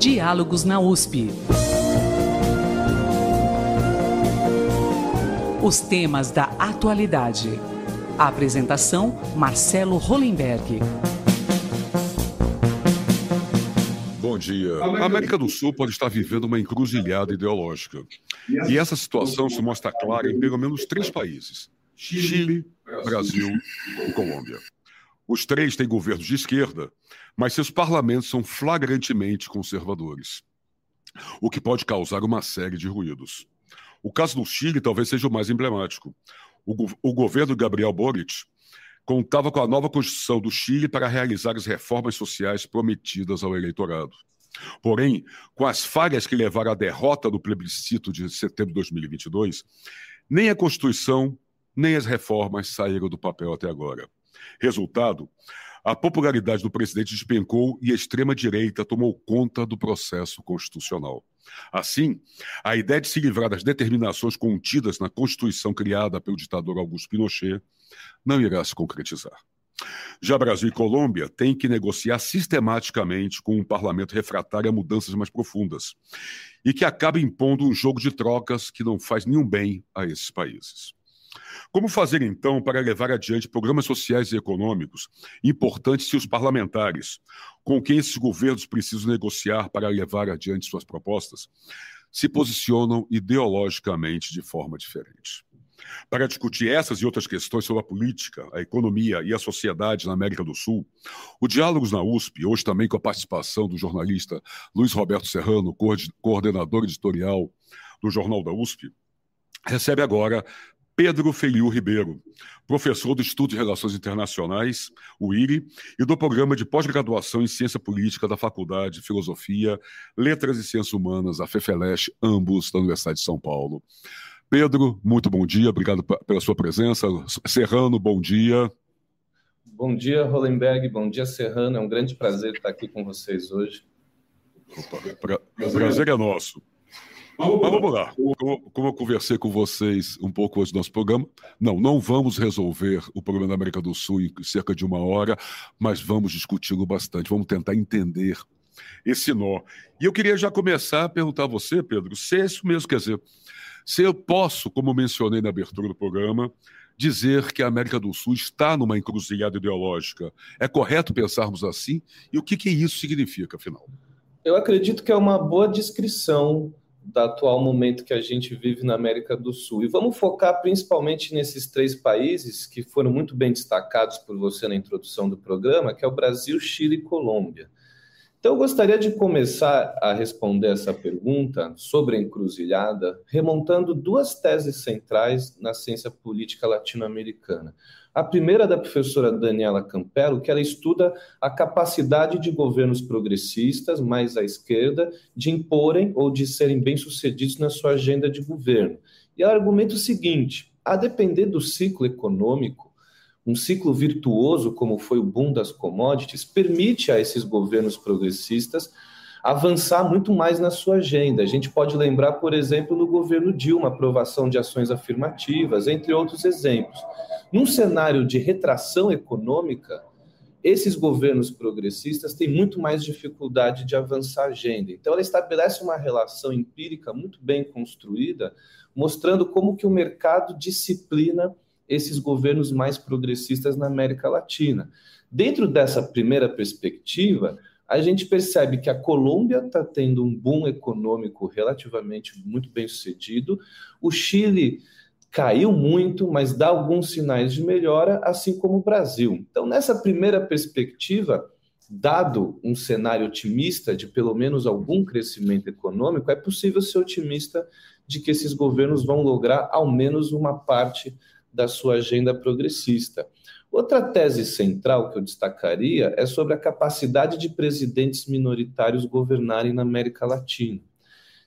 Diálogos na USP. Os temas da atualidade. A apresentação: Marcelo Hollenberg. Bom dia. A América do Sul pode estar vivendo uma encruzilhada ideológica. E essa situação se mostra clara em pelo menos três países: Chile, Brasil e Colômbia. Os três têm governos de esquerda, mas seus parlamentos são flagrantemente conservadores, o que pode causar uma série de ruídos. O caso do Chile talvez seja o mais emblemático. O, go o governo Gabriel Boric contava com a nova Constituição do Chile para realizar as reformas sociais prometidas ao eleitorado. Porém, com as falhas que levaram à derrota do plebiscito de setembro de 2022, nem a Constituição nem as reformas saíram do papel até agora. Resultado: a popularidade do presidente despencou e a extrema-direita tomou conta do processo constitucional. Assim, a ideia de se livrar das determinações contidas na Constituição criada pelo ditador Augusto Pinochet não irá se concretizar. Já Brasil e Colômbia têm que negociar sistematicamente com um parlamento refratário a mudanças mais profundas e que acaba impondo um jogo de trocas que não faz nenhum bem a esses países. Como fazer, então, para levar adiante programas sociais e econômicos importantes se os parlamentares, com quem esses governos precisam negociar para levar adiante suas propostas, se posicionam ideologicamente de forma diferente? Para discutir essas e outras questões sobre a política, a economia e a sociedade na América do Sul, o Diálogos na USP, hoje também com a participação do jornalista Luiz Roberto Serrano, coordenador editorial do Jornal da USP, recebe agora Pedro Feliu Ribeiro, professor do Estudo de Relações Internacionais, o IRI, e do Programa de Pós-Graduação em Ciência Política da Faculdade de Filosofia, Letras e Ciências Humanas, a FEFELESH, ambos da Universidade de São Paulo. Pedro, muito bom dia, obrigado pela sua presença. Serrano, bom dia. Bom dia, Rolenberg, bom dia, Serrano. É um grande prazer estar aqui com vocês hoje. Opa, pra... O prazer é nosso. Mas vamos lá. Como, como, eu conversei com vocês um pouco antes do nosso programa, não, não vamos resolver o problema da América do Sul em cerca de uma hora, mas vamos discuti-lo bastante, vamos tentar entender esse nó. E eu queria já começar a perguntar a você, Pedro, se é isso mesmo, quer dizer, se eu posso, como mencionei na abertura do programa, dizer que a América do Sul está numa encruzilhada ideológica. É correto pensarmos assim? E o que, que isso significa, afinal? Eu acredito que é uma boa descrição do atual momento que a gente vive na América do Sul. E vamos focar principalmente nesses três países que foram muito bem destacados por você na introdução do programa, que é o Brasil, Chile e Colômbia. Então, eu gostaria de começar a responder essa pergunta sobre a encruzilhada, remontando duas teses centrais na ciência política latino-americana. A primeira é da professora Daniela Campello, que ela estuda a capacidade de governos progressistas, mais à esquerda, de imporem ou de serem bem-sucedidos na sua agenda de governo. E ela argumenta o seguinte: a depender do ciclo econômico, um ciclo virtuoso, como foi o boom das commodities, permite a esses governos progressistas avançar muito mais na sua agenda. A gente pode lembrar, por exemplo, no governo Dilma, aprovação de ações afirmativas, entre outros exemplos. Num cenário de retração econômica, esses governos progressistas têm muito mais dificuldade de avançar a agenda. Então, ela estabelece uma relação empírica muito bem construída, mostrando como que o mercado disciplina esses governos mais progressistas na América Latina. Dentro dessa primeira perspectiva, a gente percebe que a Colômbia está tendo um boom econômico relativamente muito bem sucedido, o Chile caiu muito, mas dá alguns sinais de melhora, assim como o Brasil. Então, nessa primeira perspectiva, dado um cenário otimista de pelo menos algum crescimento econômico, é possível ser otimista de que esses governos vão lograr ao menos uma parte da sua agenda progressista. Outra tese central que eu destacaria é sobre a capacidade de presidentes minoritários governarem na América Latina.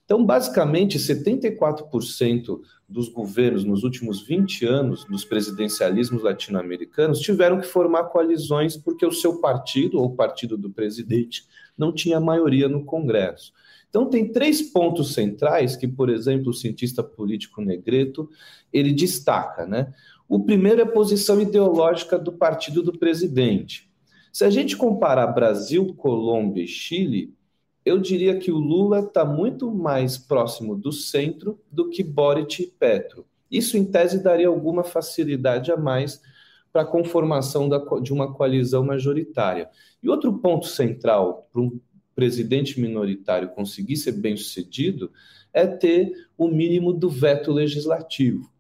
Então, basicamente, 74% dos governos nos últimos 20 anos, dos presidencialismos latino-americanos, tiveram que formar coalizões porque o seu partido, ou o partido do presidente, não tinha maioria no Congresso. Então, tem três pontos centrais que, por exemplo, o cientista político Negreto, ele destaca, né? O primeiro é a posição ideológica do partido do presidente. Se a gente comparar Brasil, Colômbia e Chile, eu diria que o Lula está muito mais próximo do centro do que Boric e Petro. Isso, em tese, daria alguma facilidade a mais para a conformação da, de uma coalizão majoritária. E outro ponto central para um presidente minoritário conseguir ser bem sucedido é ter o mínimo do veto legislativo.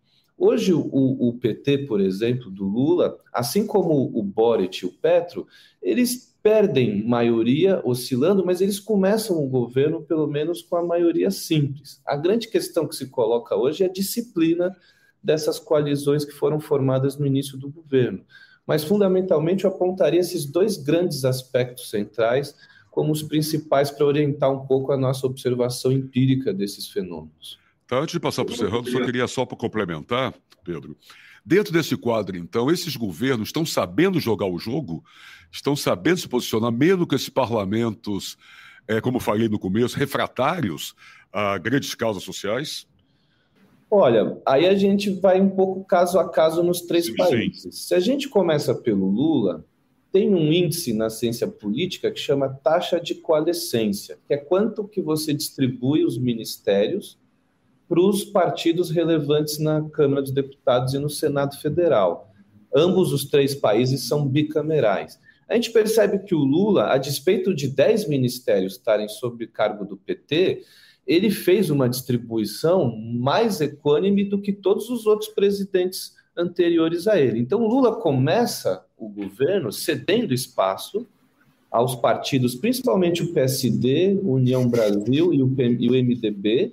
Hoje, o, o, PT, por exemplo, do Lula, assim como o Boric e o Petro, eles perdem maioria oscilando, mas eles começam o governo, pelo menos, com a maioria simples. A grande questão que se coloca hoje é a disciplina dessas coalizões que foram formadas no início do governo. Mas, fundamentalmente, eu apontaria esses dois grandes aspectos centrais como os principais para orientar um pouco a nossa observação empírica desses fenômenos. Tá, antes de passar para o Serrano, só queria só para complementar, Pedro. Dentro desse quadro, então, esses governos estão sabendo jogar o jogo, estão sabendo se posicionar, mesmo com esses parlamentos, é, como falei no começo, refratários a grandes causas sociais? Olha, aí a gente vai um pouco caso a caso nos três sim, países. Sim. Se a gente começa pelo Lula, tem um índice na ciência política que chama taxa de coalescência, que é quanto que você distribui os ministérios para os partidos relevantes na Câmara dos Deputados e no Senado Federal. Ambos os três países são bicamerais. A gente percebe que o Lula, a despeito de 10 ministérios estarem sob cargo do PT, ele fez uma distribuição mais equânime do que todos os outros presidentes anteriores a ele. Então, Lula começa o governo cedendo espaço aos partidos, principalmente o PSD, União Brasil e o, e o MDB.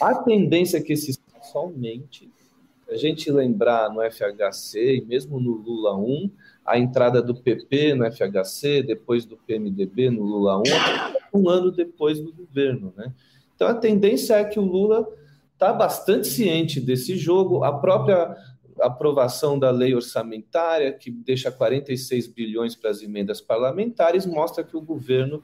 A tendência é que esse espaço aumente. A gente lembrar no FHC e mesmo no Lula 1, a entrada do PP no FHC, depois do PMDB no Lula 1, um ano depois do governo, né? Então a tendência é que o Lula está bastante ciente desse jogo, a própria aprovação da lei orçamentária, que deixa 46 bilhões para as emendas parlamentares, mostra que o governo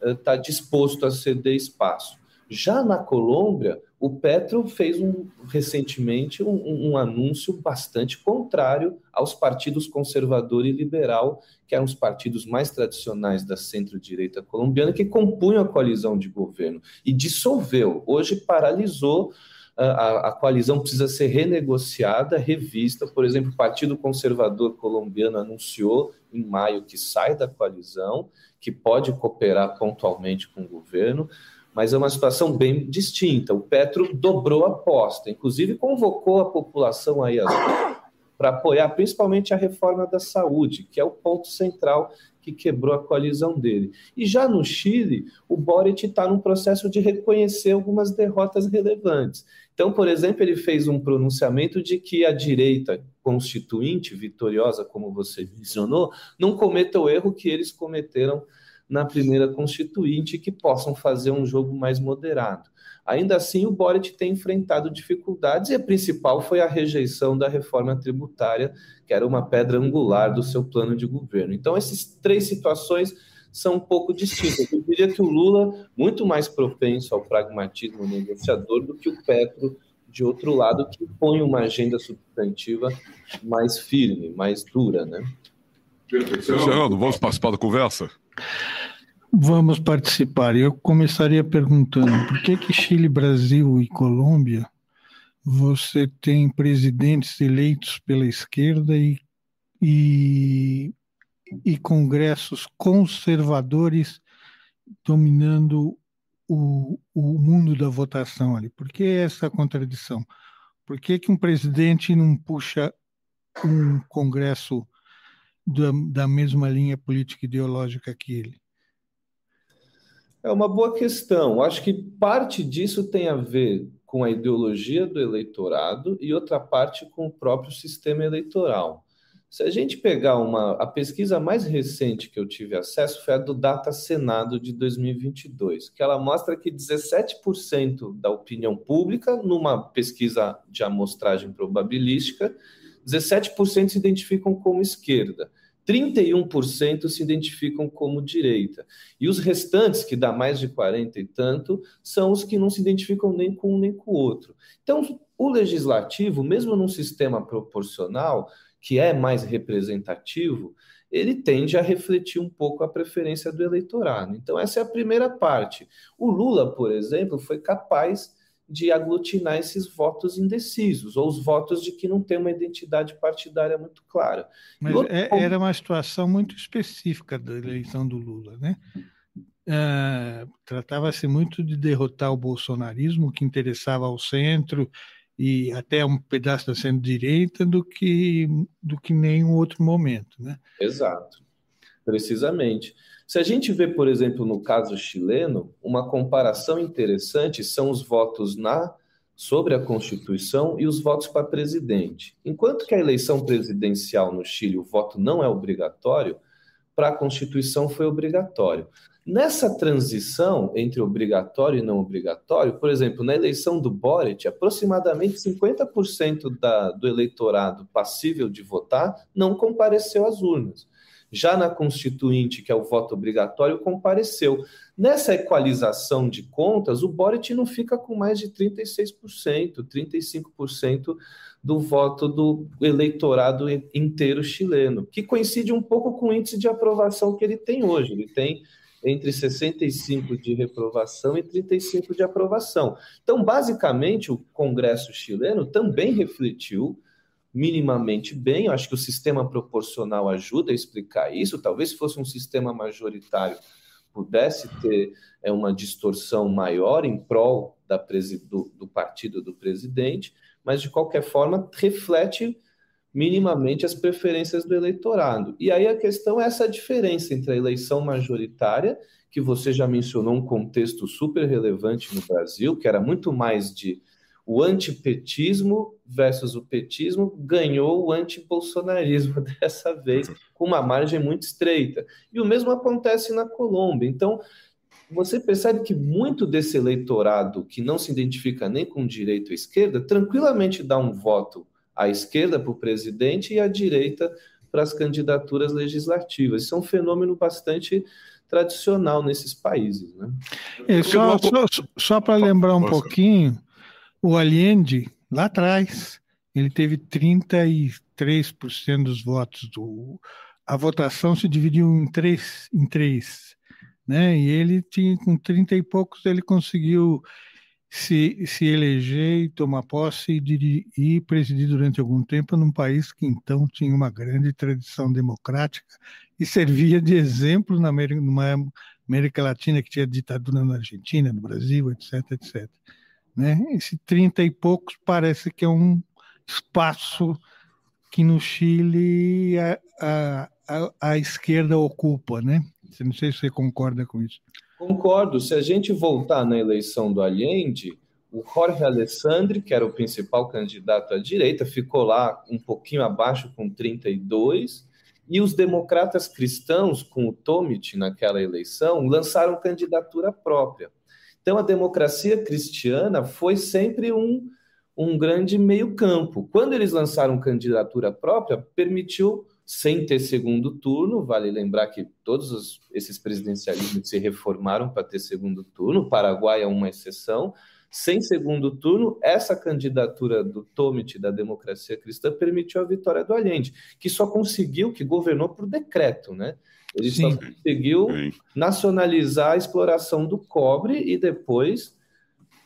está eh, disposto a ceder espaço. Já na Colômbia, o Petro fez um, recentemente um, um, anúncio bastante contrário aos partidos conservador e liberal, que eram os partidos mais tradicionais da centro-direita colombiana, que compunham a coalizão de governo, e dissolveu. Hoje paralisou. A, a coalizão precisa ser renegociada, revista. Por exemplo, o Partido Conservador Colombiano anunciou em maio que sai da coalizão, que pode cooperar pontualmente com o governo mas é uma situação bem distinta. O Petro dobrou a aposta, inclusive convocou a população aí para apoiar principalmente a reforma da saúde, que é o ponto central que quebrou a coalizão dele. E já no Chile, o Boric está num processo de reconhecer algumas derrotas relevantes. Então, por exemplo, ele fez um pronunciamento de que a direita constituinte, vitoriosa, como você mencionou, não cometa o erro que eles cometeram na primeira constituinte que possam fazer um jogo mais moderado. Ainda assim, o Boric tem enfrentado dificuldades e a principal foi a rejeição da reforma tributária, que era uma pedra angular do seu plano de governo. Então, essas três situações são um pouco distintas. Eu diria que o Lula muito mais propenso ao pragmatismo negociador do que o Petro de outro lado que põe uma agenda substantiva mais firme, mais dura, né? Luciano, vamos participar da conversa? Vamos participar. Eu começaria perguntando por que que Chile, Brasil e Colômbia você tem presidentes eleitos pela esquerda e, e, e congressos conservadores dominando o, o mundo da votação ali. Por que essa contradição? Por que, que um presidente não puxa um congresso da, da mesma linha política ideológica que ele? É uma boa questão. Acho que parte disso tem a ver com a ideologia do eleitorado e outra parte com o próprio sistema eleitoral. Se a gente pegar uma a pesquisa mais recente que eu tive acesso foi a do Data Senado de 2022, que ela mostra que 17% da opinião pública numa pesquisa de amostragem probabilística, 17% se identificam como esquerda 31% se identificam como direita. E os restantes, que dá mais de 40 e tanto, são os que não se identificam nem com um nem com o outro. Então, o legislativo, mesmo num sistema proporcional, que é mais representativo, ele tende a refletir um pouco a preferência do eleitorado. Então, essa é a primeira parte. O Lula, por exemplo, foi capaz de aglutinar esses votos indecisos, ou os votos de que não tem uma identidade partidária muito clara. Mas outro... é, era uma situação muito específica da eleição do Lula, né? Uh, Tratava-se muito de derrotar o bolsonarismo, que interessava ao centro e até um pedaço da centro-direita, do que, do que nenhum outro momento. Né? Exato, precisamente. Se a gente vê, por exemplo, no caso chileno, uma comparação interessante são os votos na sobre a Constituição e os votos para presidente. Enquanto que a eleição presidencial no Chile, o voto não é obrigatório, para a Constituição foi obrigatório. Nessa transição entre obrigatório e não obrigatório, por exemplo, na eleição do Boric, aproximadamente 50% da, do eleitorado passível de votar não compareceu às urnas. Já na Constituinte, que é o voto obrigatório, compareceu. Nessa equalização de contas, o Boric não fica com mais de 36%, 35% do voto do eleitorado inteiro chileno, que coincide um pouco com o índice de aprovação que ele tem hoje. Ele tem entre 65 de reprovação e 35 de aprovação. Então, basicamente, o Congresso chileno também refletiu minimamente bem. Eu acho que o sistema proporcional ajuda a explicar isso. Talvez se fosse um sistema majoritário pudesse ter é, uma distorção maior em prol da do, do partido do presidente, mas de qualquer forma reflete minimamente as preferências do eleitorado. E aí a questão é essa diferença entre a eleição majoritária, que você já mencionou um contexto super relevante no Brasil, que era muito mais de o antipetismo versus o petismo, ganhou o antibolsonarismo dessa vez, com uma margem muito estreita. E o mesmo acontece na Colômbia. Então, você percebe que muito desse eleitorado que não se identifica nem com direita ou esquerda, tranquilamente dá um voto à esquerda para o presidente e à direita para as candidaturas legislativas. Isso é um fenômeno bastante tradicional nesses países. Né? É, só só, só para lembrar um pouquinho, o Allende, lá atrás, ele teve 33% dos votos. Do, a votação se dividiu em três, em três né? e ele tinha, com 30 e poucos, ele conseguiu se, se eleger e tomar posse e, dirigir, e presidir durante algum tempo num país que então tinha uma grande tradição democrática e servia de exemplo na América, numa América Latina que tinha ditadura na Argentina, no Brasil, etc, etc. Né? Esse 30 e poucos parece que é um espaço que no Chile a, a, a, a esquerda ocupa, né? Não sei se você concorda com isso. Concordo. Se a gente voltar na eleição do Allende, o Jorge Alessandri, que era o principal candidato à direita, ficou lá um pouquinho abaixo com 32, e os democratas cristãos, com o Tomit naquela eleição, lançaram candidatura própria. Então, a democracia cristiana foi sempre um, um grande meio-campo. Quando eles lançaram candidatura própria, permitiu sem ter segundo turno. Vale lembrar que todos os, esses presidencialismos se reformaram para ter segundo turno. O Paraguai é uma exceção. Sem segundo turno, essa candidatura do Tomit da democracia cristã permitiu a vitória do Allende, que só conseguiu, que governou por decreto, né? Ele Sim. só conseguiu nacionalizar a exploração do cobre e depois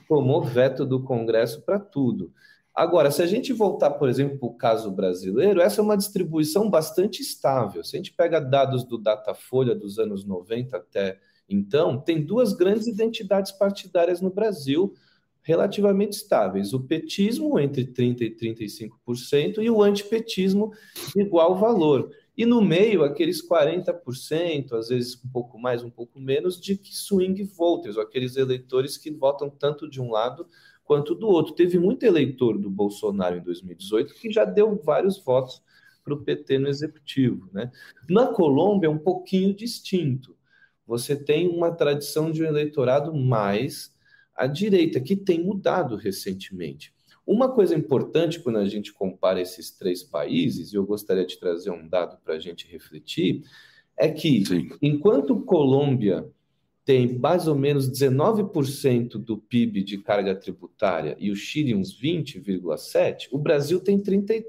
tomou veto do Congresso para tudo. Agora, se a gente voltar, por exemplo, para o caso brasileiro, essa é uma distribuição bastante estável. Se a gente pega dados do Datafolha dos anos 90 até então, tem duas grandes identidades partidárias no Brasil relativamente estáveis: o petismo, entre 30% e 35%, e o antipetismo, igual valor. E no meio, aqueles 40%, às vezes um pouco mais, um pouco menos, de swing voters, ou aqueles eleitores que votam tanto de um lado quanto do outro. Teve muito eleitor do Bolsonaro em 2018 que já deu vários votos para o PT no executivo. Né? Na Colômbia é um pouquinho distinto. Você tem uma tradição de um eleitorado mais à direita, que tem mudado recentemente. Uma coisa importante quando a gente compara esses três países, e eu gostaria de trazer um dado para a gente refletir, é que Sim. enquanto Colômbia tem mais ou menos 19% do PIB de carga tributária e o Chile uns 20,7%, o Brasil tem 33%,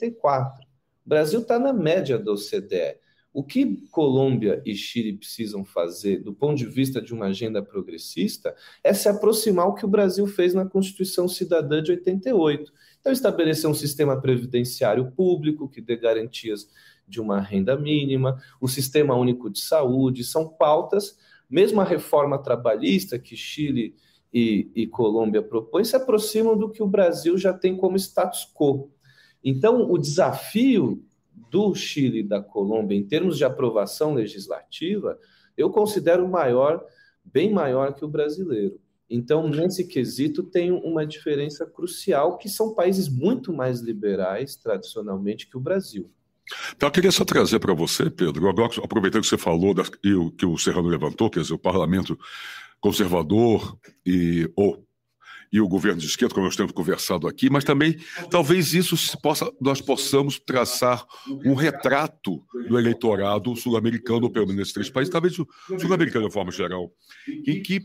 34%. O Brasil está na média da OCDE. O que Colômbia e Chile precisam fazer, do ponto de vista de uma agenda progressista, é se aproximar o que o Brasil fez na Constituição Cidadã de 88. Então, estabelecer um sistema previdenciário público que dê garantias de uma renda mínima, o sistema único de saúde, são pautas, mesmo a reforma trabalhista que Chile e, e Colômbia propõem, se aproximam do que o Brasil já tem como status quo. Então, o desafio do Chile e da Colômbia, em termos de aprovação legislativa, eu considero maior, bem maior que o brasileiro. Então, nesse quesito, tem uma diferença crucial, que são países muito mais liberais, tradicionalmente, que o Brasil. Então, eu queria só trazer para você, Pedro, agora aproveitando que você falou das, e o que o Serrano levantou, quer dizer, o parlamento conservador e ou e o governo de esquerda, como nós temos conversado aqui, mas também talvez isso possa, nós possamos traçar um retrato do eleitorado sul-americano, pelo menos nesses três países, talvez sul-americano de forma geral, em que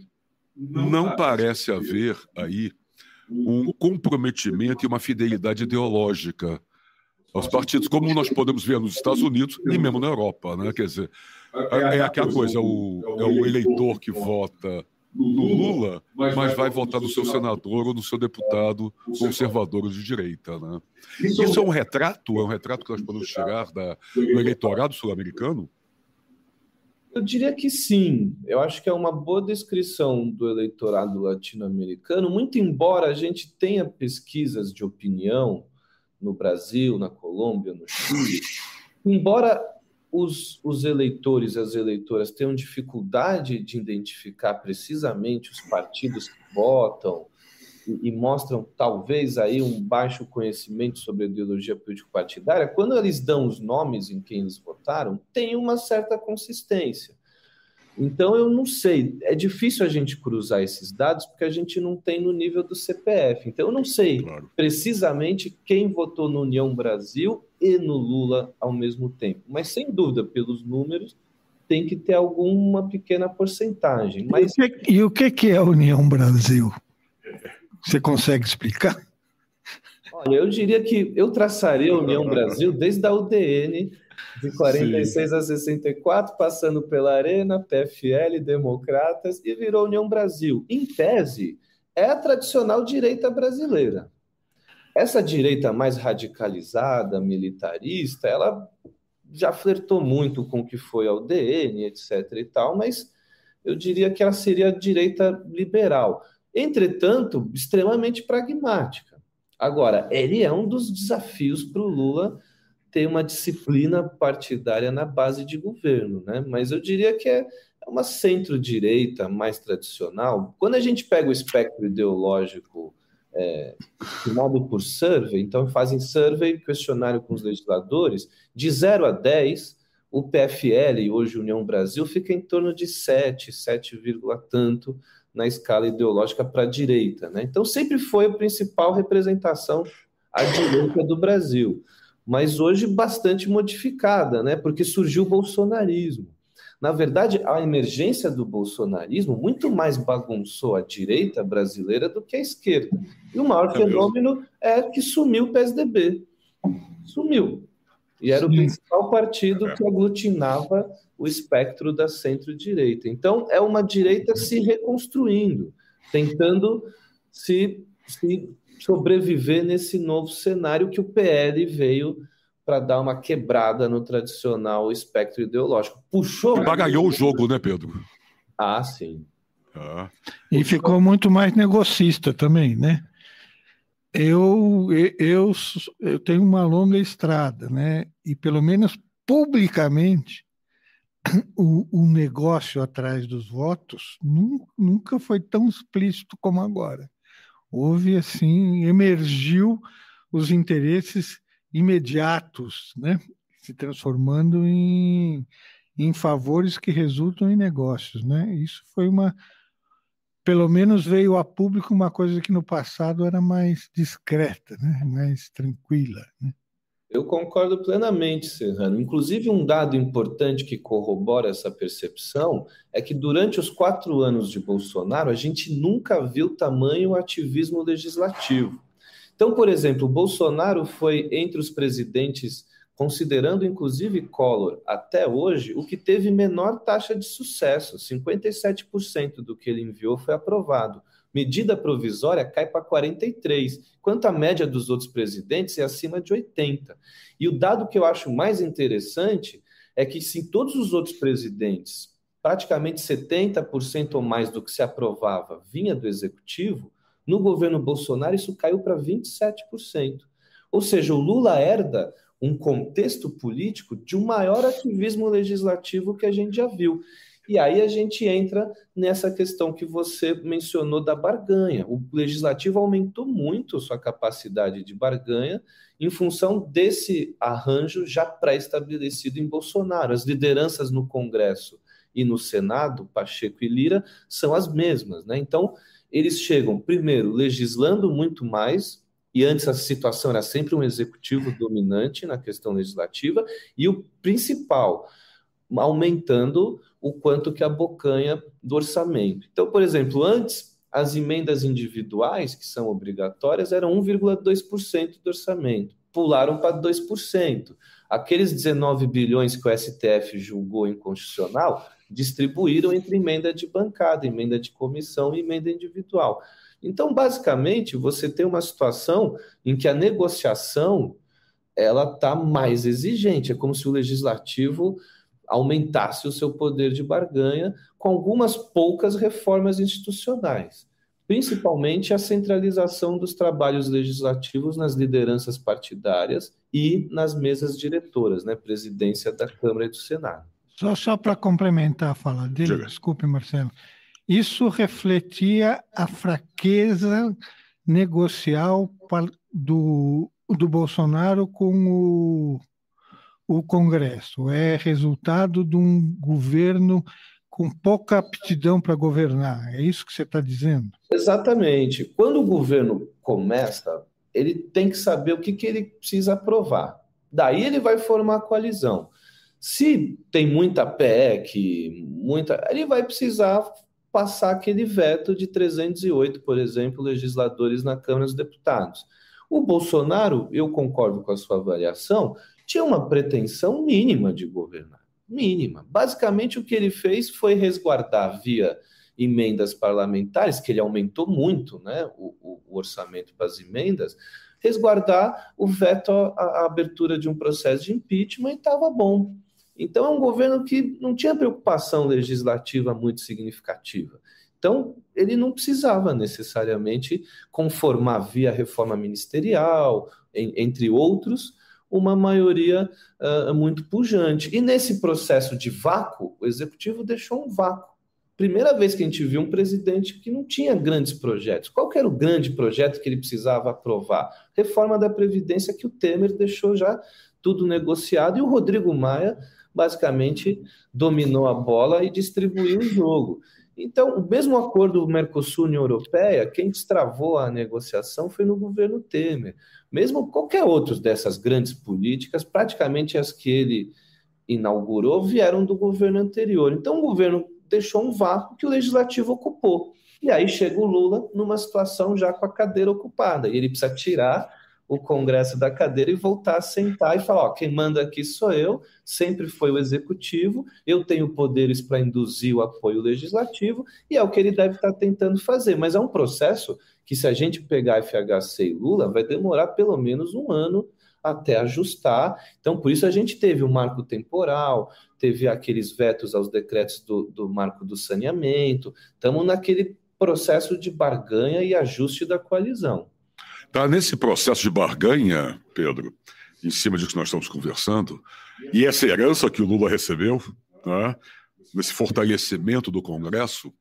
não parece haver aí um comprometimento e uma fidelidade ideológica aos partidos, como nós podemos ver nos Estados Unidos e mesmo na Europa, né? Quer dizer, é, aquela coisa, o, é o eleitor que vota no Lula, mas vai votar no seu senador ou no seu deputado conservador de direita. Né? Isso é um retrato? É um retrato que nós podemos tirar da, do eleitorado sul-americano? Eu diria que sim. Eu acho que é uma boa descrição do eleitorado latino-americano, muito embora a gente tenha pesquisas de opinião no Brasil, na Colômbia, no Chile, embora os, os eleitores e as eleitoras tenham dificuldade de identificar precisamente os partidos que votam e, e mostram talvez aí um baixo conhecimento sobre a ideologia político-partidária, quando eles dão os nomes em quem eles votaram, tem uma certa consistência. Então, eu não sei, é difícil a gente cruzar esses dados porque a gente não tem no nível do CPF. Então, eu não sei claro. precisamente quem votou no União Brasil e no Lula ao mesmo tempo. Mas, sem dúvida, pelos números, tem que ter alguma pequena porcentagem. Mas... E, o que, e o que é a União Brasil? Você consegue explicar? Olha, eu diria que eu traçaria a União Brasil desde a UDN de 46 Sim. a 64, passando pela Arena, PFL, Democratas e virou União Brasil. Em tese, é a tradicional direita brasileira. Essa direita mais radicalizada, militarista, ela já flertou muito com o que foi a UDN, etc. e tal, mas eu diria que ela seria a direita liberal. Entretanto, extremamente pragmática. Agora, ele é um dos desafios para o Lula ter uma disciplina partidária na base de governo, né? Mas eu diria que é uma centro-direita mais tradicional. Quando a gente pega o espectro ideológico é, formado por survey, então fazem survey, questionário com os legisladores, de 0 a 10, o PFL, hoje União Brasil, fica em torno de 7, 7, tanto na escala ideológica para a direita. Né? Então sempre foi a principal representação à direita do Brasil mas hoje bastante modificada, né? Porque surgiu o bolsonarismo. Na verdade, a emergência do bolsonarismo muito mais bagunçou a direita brasileira do que a esquerda. E o maior é fenômeno mesmo? é que sumiu o PSDB. Sumiu. E era Sim. o principal partido é. que aglutinava o espectro da centro-direita. Então, é uma direita se reconstruindo, tentando se, se sobreviver nesse novo cenário que o PL veio para dar uma quebrada no tradicional espectro ideológico. Puxou. Bagalhou o jogo, né, Pedro? Ah, sim. Ah. E ficou muito mais negocista também, né? Eu, eu, eu tenho uma longa estrada, né? E pelo menos publicamente, o, o negócio atrás dos votos nunca foi tão explícito como agora houve assim, emergiu os interesses imediatos, né? se transformando em, em favores que resultam em negócios. Né? Isso foi uma. Pelo menos veio a público uma coisa que no passado era mais discreta, né? mais tranquila. Né? Eu concordo plenamente, Serrano. Inclusive, um dado importante que corrobora essa percepção é que durante os quatro anos de Bolsonaro, a gente nunca viu tamanho ativismo legislativo. Então, por exemplo, Bolsonaro foi entre os presidentes considerando inclusive Collor até hoje, o que teve menor taxa de sucesso, 57% do que ele enviou foi aprovado. Medida provisória cai para 43, enquanto a média dos outros presidentes é acima de 80. E o dado que eu acho mais interessante é que se todos os outros presidentes, praticamente 70% ou mais do que se aprovava vinha do executivo, no governo Bolsonaro isso caiu para 27%. Ou seja, o Lula herda um contexto político de um maior ativismo legislativo que a gente já viu. E aí a gente entra nessa questão que você mencionou da barganha. O legislativo aumentou muito sua capacidade de barganha em função desse arranjo já pré-estabelecido em Bolsonaro. As lideranças no Congresso e no Senado, Pacheco e Lira, são as mesmas. Né? Então, eles chegam, primeiro, legislando muito mais, e antes a situação era sempre um executivo dominante na questão legislativa, e o principal, aumentando o quanto que abocanha do orçamento. Então, por exemplo, antes as emendas individuais, que são obrigatórias, eram 1,2% do orçamento, pularam para 2%. Aqueles 19 bilhões que o STF julgou inconstitucional, distribuíram entre emenda de bancada, emenda de comissão e emenda individual. Então, basicamente, você tem uma situação em que a negociação ela está mais exigente. É como se o legislativo aumentasse o seu poder de barganha com algumas poucas reformas institucionais, principalmente a centralização dos trabalhos legislativos nas lideranças partidárias e nas mesas diretoras, né, presidência da Câmara e do Senado. Só, só para complementar a fala dele, Diga. desculpe, Marcelo, isso refletia a fraqueza negocial do, do Bolsonaro com o, o Congresso. É resultado de um governo com pouca aptidão para governar. É isso que você está dizendo? Exatamente. Quando o governo começa, ele tem que saber o que, que ele precisa aprovar. Daí ele vai formar a coalizão. Se tem muita PEC, muita, ele vai precisar passar aquele veto de 308, por exemplo, legisladores na Câmara dos Deputados. O Bolsonaro, eu concordo com a sua avaliação, tinha uma pretensão mínima de governar. Mínima. Basicamente, o que ele fez foi resguardar via emendas parlamentares, que ele aumentou muito né, o, o orçamento para as emendas, resguardar o veto à, à abertura de um processo de impeachment e estava bom. Então, é um governo que não tinha preocupação legislativa muito significativa. Então, ele não precisava necessariamente conformar via reforma ministerial, em, entre outros, uma maioria uh, muito pujante. E nesse processo de vácuo, o executivo deixou um vácuo. Primeira vez que a gente viu um presidente que não tinha grandes projetos. Qual era o grande projeto que ele precisava aprovar? Reforma da Previdência que o Temer deixou já tudo negociado e o Rodrigo Maia basicamente dominou a bola e distribuiu o jogo. Então, o mesmo acordo Mercosul-União Europeia, quem destravou a negociação foi no governo Temer. Mesmo qualquer outro dessas grandes políticas, praticamente as que ele inaugurou, vieram do governo anterior. Então, o governo deixou um vácuo que o legislativo ocupou. E aí chega o Lula numa situação já com a cadeira ocupada. E ele precisa tirar o Congresso da cadeira e voltar a sentar e falar: ó, quem manda aqui sou eu, sempre foi o executivo, eu tenho poderes para induzir o apoio legislativo, e é o que ele deve estar tentando fazer. Mas é um processo que, se a gente pegar FHC e Lula, vai demorar pelo menos um ano até ajustar. Então, por isso a gente teve o marco temporal, teve aqueles vetos aos decretos do, do marco do saneamento, estamos naquele processo de barganha e ajuste da coalizão. Tá nesse processo de barganha, Pedro, em cima disso que nós estamos conversando, e essa herança que o Lula recebeu, né, nesse fortalecimento do Congresso,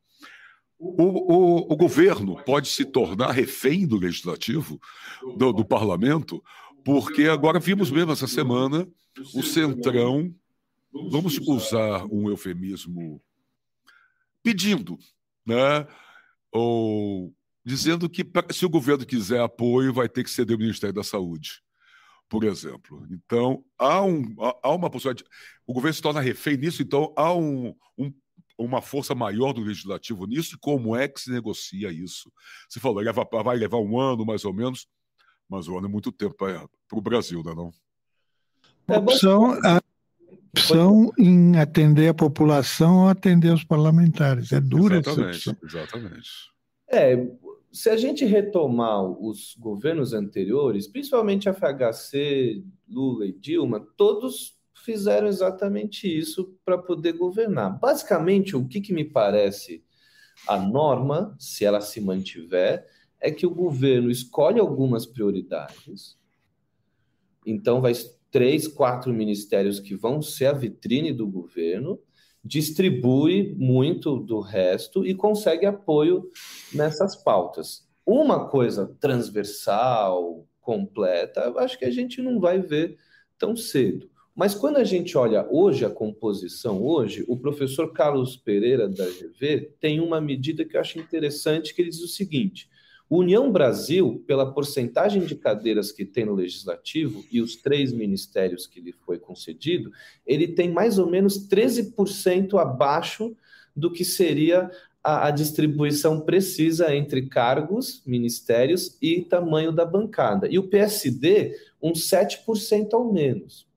o, o, o, governo pode se tornar refém do legislativo, do, do, parlamento, porque agora vimos mesmo essa semana o Centrão, vamos usar um eufemismo, pedindo, né, ou dizendo que se o governo quiser apoio, vai ter que ceder o Ministério da Saúde, por exemplo. Então, há, um, há uma possibilidade. O governo se torna refém nisso, então há um, um, uma força maior do legislativo nisso, e como é que se negocia isso? Você falou, leva, vai levar um ano, mais ou menos, mas um ano é muito tempo para o Brasil, não é não? É opção, a opção em atender a população ou atender os parlamentares. É dura exatamente, essa opção. Exatamente. É, se a gente retomar os governos anteriores, principalmente a FHC, Lula e Dilma, todos fizeram exatamente isso para poder governar. Basicamente, o que, que me parece a norma, se ela se mantiver, é que o governo escolhe algumas prioridades. Então, vai três, quatro ministérios que vão ser a vitrine do governo, distribui muito do resto e consegue apoio nessas pautas. Uma coisa transversal, completa, acho que a gente não vai ver tão cedo. Mas quando a gente olha hoje a composição, hoje, o professor Carlos Pereira da GV tem uma medida que eu acho interessante, que ele diz o seguinte: União Brasil, pela porcentagem de cadeiras que tem no legislativo e os três ministérios que lhe foi concedido, ele tem mais ou menos 13% abaixo do que seria a, a, distribuição precisa entre cargos, ministérios e tamanho da bancada. E o PSD, uns 7% ao menos,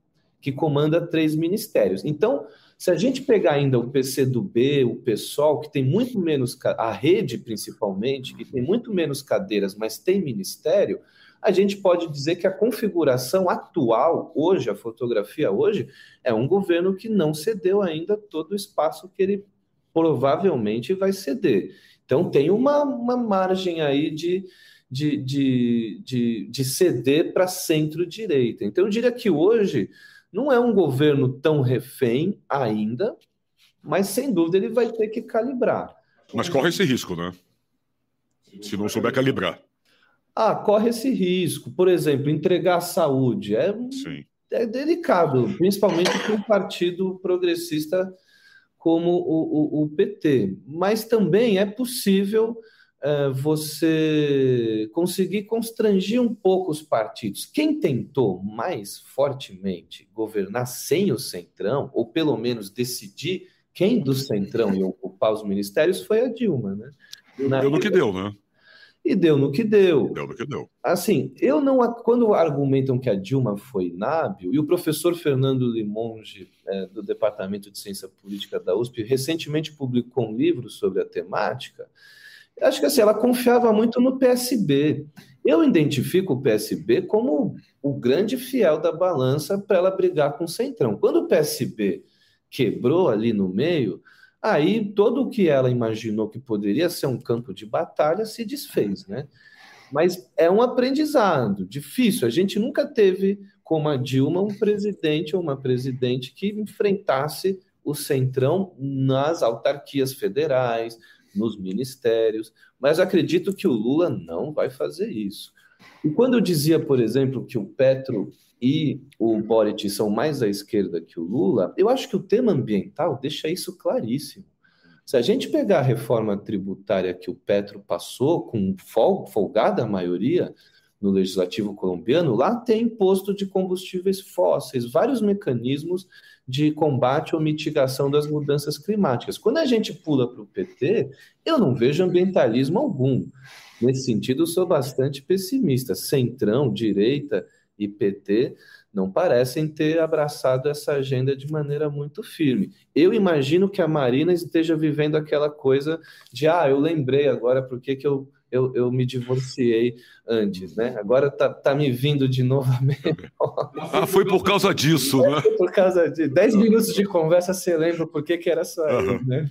que comanda três ministérios. Então, se a gente pegar ainda o PCdoB, o PSOL, que tem muito menos, a rede principalmente, que tem muito menos cadeiras, mas tem ministério, a gente pode dizer que a configuração atual, hoje, a fotografia hoje, é um governo que não cedeu ainda todo o espaço que ele provavelmente vai ceder. Então, tem uma, uma margem aí de, de, de, de, de ceder para centro-direita. Então, eu diria que hoje não é um governo tão refém ainda, mas sem dúvida ele vai ter que calibrar. Mas corre esse risco, né? Se não souber calibrar. Ah, corre esse risco. Por exemplo, entregar a saúde é, Sim. é delicado, principalmente para um partido progressista como o, o, o PT. Mas também é possível é, você conseguir constranger um pouco os partidos. Quem tentou mais fortemente governar sem o Centrão, ou pelo menos decidir quem do Centrão ia ocupar os ministérios, foi a Dilma, né? Na... Deu no que deu, né? E deu no que deu. Deu no que deu. Assim, eu não. Quando argumentam que a Dilma foi inábil, e o professor Fernando Limonge, é, do Departamento de Ciência Política da USP, recentemente publicou um livro sobre a temática acho que assim, ela confiava muito no PSB. Eu identifico o PSB como o grande fiel da balança para ela brigar com o Centrão. Quando o PSB quebrou ali no meio, aí todo o que ela imaginou que poderia ser um campo de batalha se desfez, né? Mas é um aprendizado difícil. A gente nunca teve, como a Dilma, um presidente ou uma presidente que enfrentasse o Centrão nas autarquias federais, nos ministérios, mas acredito que o Lula não vai fazer isso. E quando eu dizia, por exemplo, que o Petro e o Boric são mais à esquerda que o Lula, eu acho que o tema ambiental deixa isso claríssimo. Se a gente pegar a reforma tributária que o Petro passou, com folgada maioria no legislativo colombiano, lá tem imposto de combustíveis fósseis, vários mecanismos de combate ou mitigação das mudanças climáticas. Quando a gente pula para o PT, eu não vejo ambientalismo algum. Nesse sentido, sou bastante pessimista. Centrão, direita e PT não parecem ter abraçado essa agenda de maneira muito firme. Eu imagino que a Marina esteja vivendo aquela coisa de, ah, eu lembrei agora porque que eu eu, eu me divorciei antes, né? Agora tá, tá me vindo de novo a memória. Ah, foi por causa disso, né? Foi por causa de 10 minutos de conversa, você lembra por que, que era só uhum. né?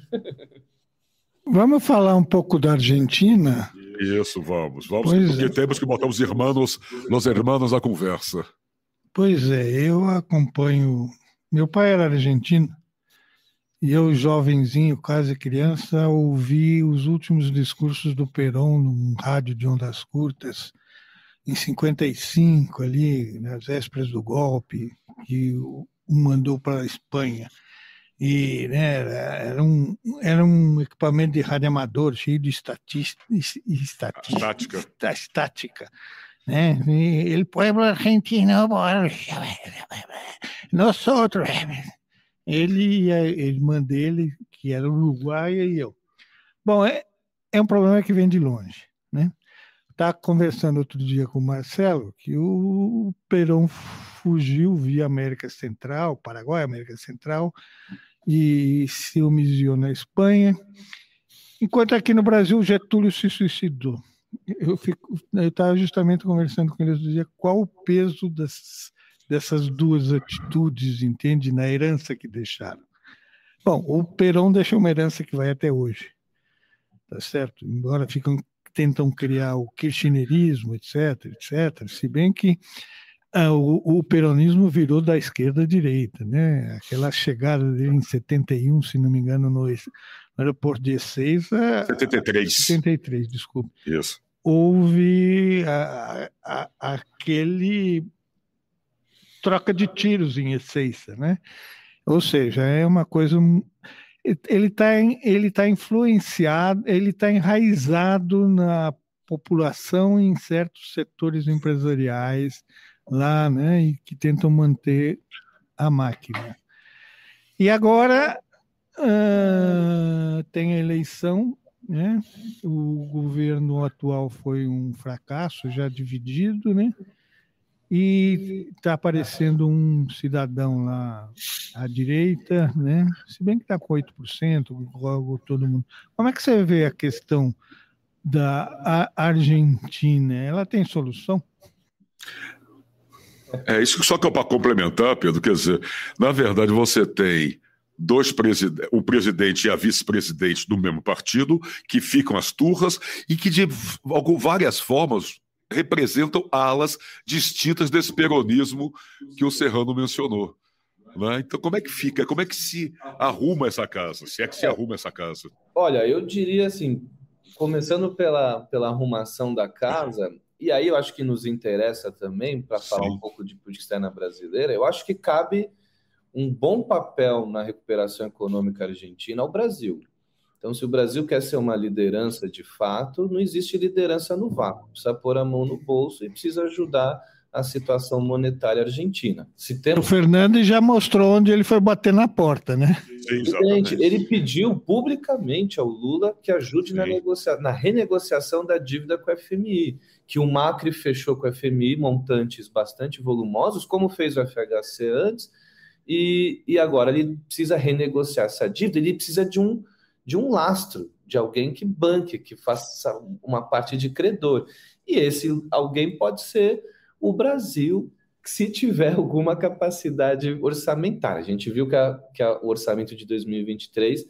Vamos falar um pouco da Argentina? Isso, vamos. Vamos, pois porque é. temos que botar os irmãos, os irmãos na conversa. Pois é, eu acompanho. Meu pai era argentino e eu, jovenzinho, quase criança, ouvi os últimos discursos do Perón num rádio de ondas curtas, em 55, ali, nas vésperas do golpe, que o mandou para a Espanha. E né, era, um, era um equipamento de rádio amador cheio de estatística, estática. estática né? E ele pueblo argentino, nós outros ele e a irmã dele, que era uruguaia, e eu. Bom, é, é um problema que vem de longe. Né? Estava conversando outro dia com o Marcelo que o Perón fugiu via América Central, Paraguai, América Central, e se humilhou na Espanha, enquanto aqui no Brasil Getúlio se suicidou. Eu estava justamente conversando com eles, dizia qual o peso das, dessas duas atitudes, entende, na herança que deixaram. Bom, o Perón deixou uma herança que vai até hoje, tá certo? Embora ficam tentam criar o kirchnerismo, etc, etc, se bem que ah, o, o, peronismo virou da esquerda à direita, né? Aquela chegada dele em 71, se não me engano, no, no aeroporto de Ezeiza... 73. 73, desculpe. Isso. Houve a, a, aquele troca de tiros em Ezeiza, né? Ou seja, é uma coisa ele está ele tá influenciado, ele está enraizado na população em certos setores empresariais, lá, né, e que tentam manter a máquina. E agora uh, tem a eleição, né? O governo atual foi um fracasso, já dividido, né? E está aparecendo um cidadão lá à direita, né? Se bem que está com 8%, logo todo mundo. Como é que você vê a questão da Argentina? Ela tem solução? É isso só que é para complementar, Pedro, quer dizer, na verdade você tem dois presidentes, o presidente e a vice-presidente do mesmo partido, que ficam as turras e que de várias formas representam alas distintas desse peronismo que o Serrano mencionou. Né? Então, como é que fica? Como é que se arruma essa casa? Se é que se arruma essa casa? Olha, eu diria assim, começando pela, pela arrumação da casa, e aí eu acho que nos interessa também, para falar um pouco de política externa brasileira, eu acho que cabe um bom papel na recuperação econômica argentina ao Brasil. Então, se o Brasil quer ser uma liderança de fato, não existe liderança no vácuo. Precisa pôr a mão no bolso e precisa ajudar a situação monetária argentina. Se tem... O Fernandes já mostrou onde ele foi bater na porta, né? Sim, ele pediu publicamente ao Lula que ajude na, negocia... na renegociação da dívida com a FMI que o Macri fechou com a FMI montantes bastante volumosos, como fez o FHC antes, e, e agora ele precisa renegociar essa dívida, ele precisa de um, de um lastro, de alguém que banque, que faça uma parte de credor. E esse alguém pode ser o Brasil, se tiver alguma capacidade orçamentária. A gente viu que, a, que a, o orçamento de 2023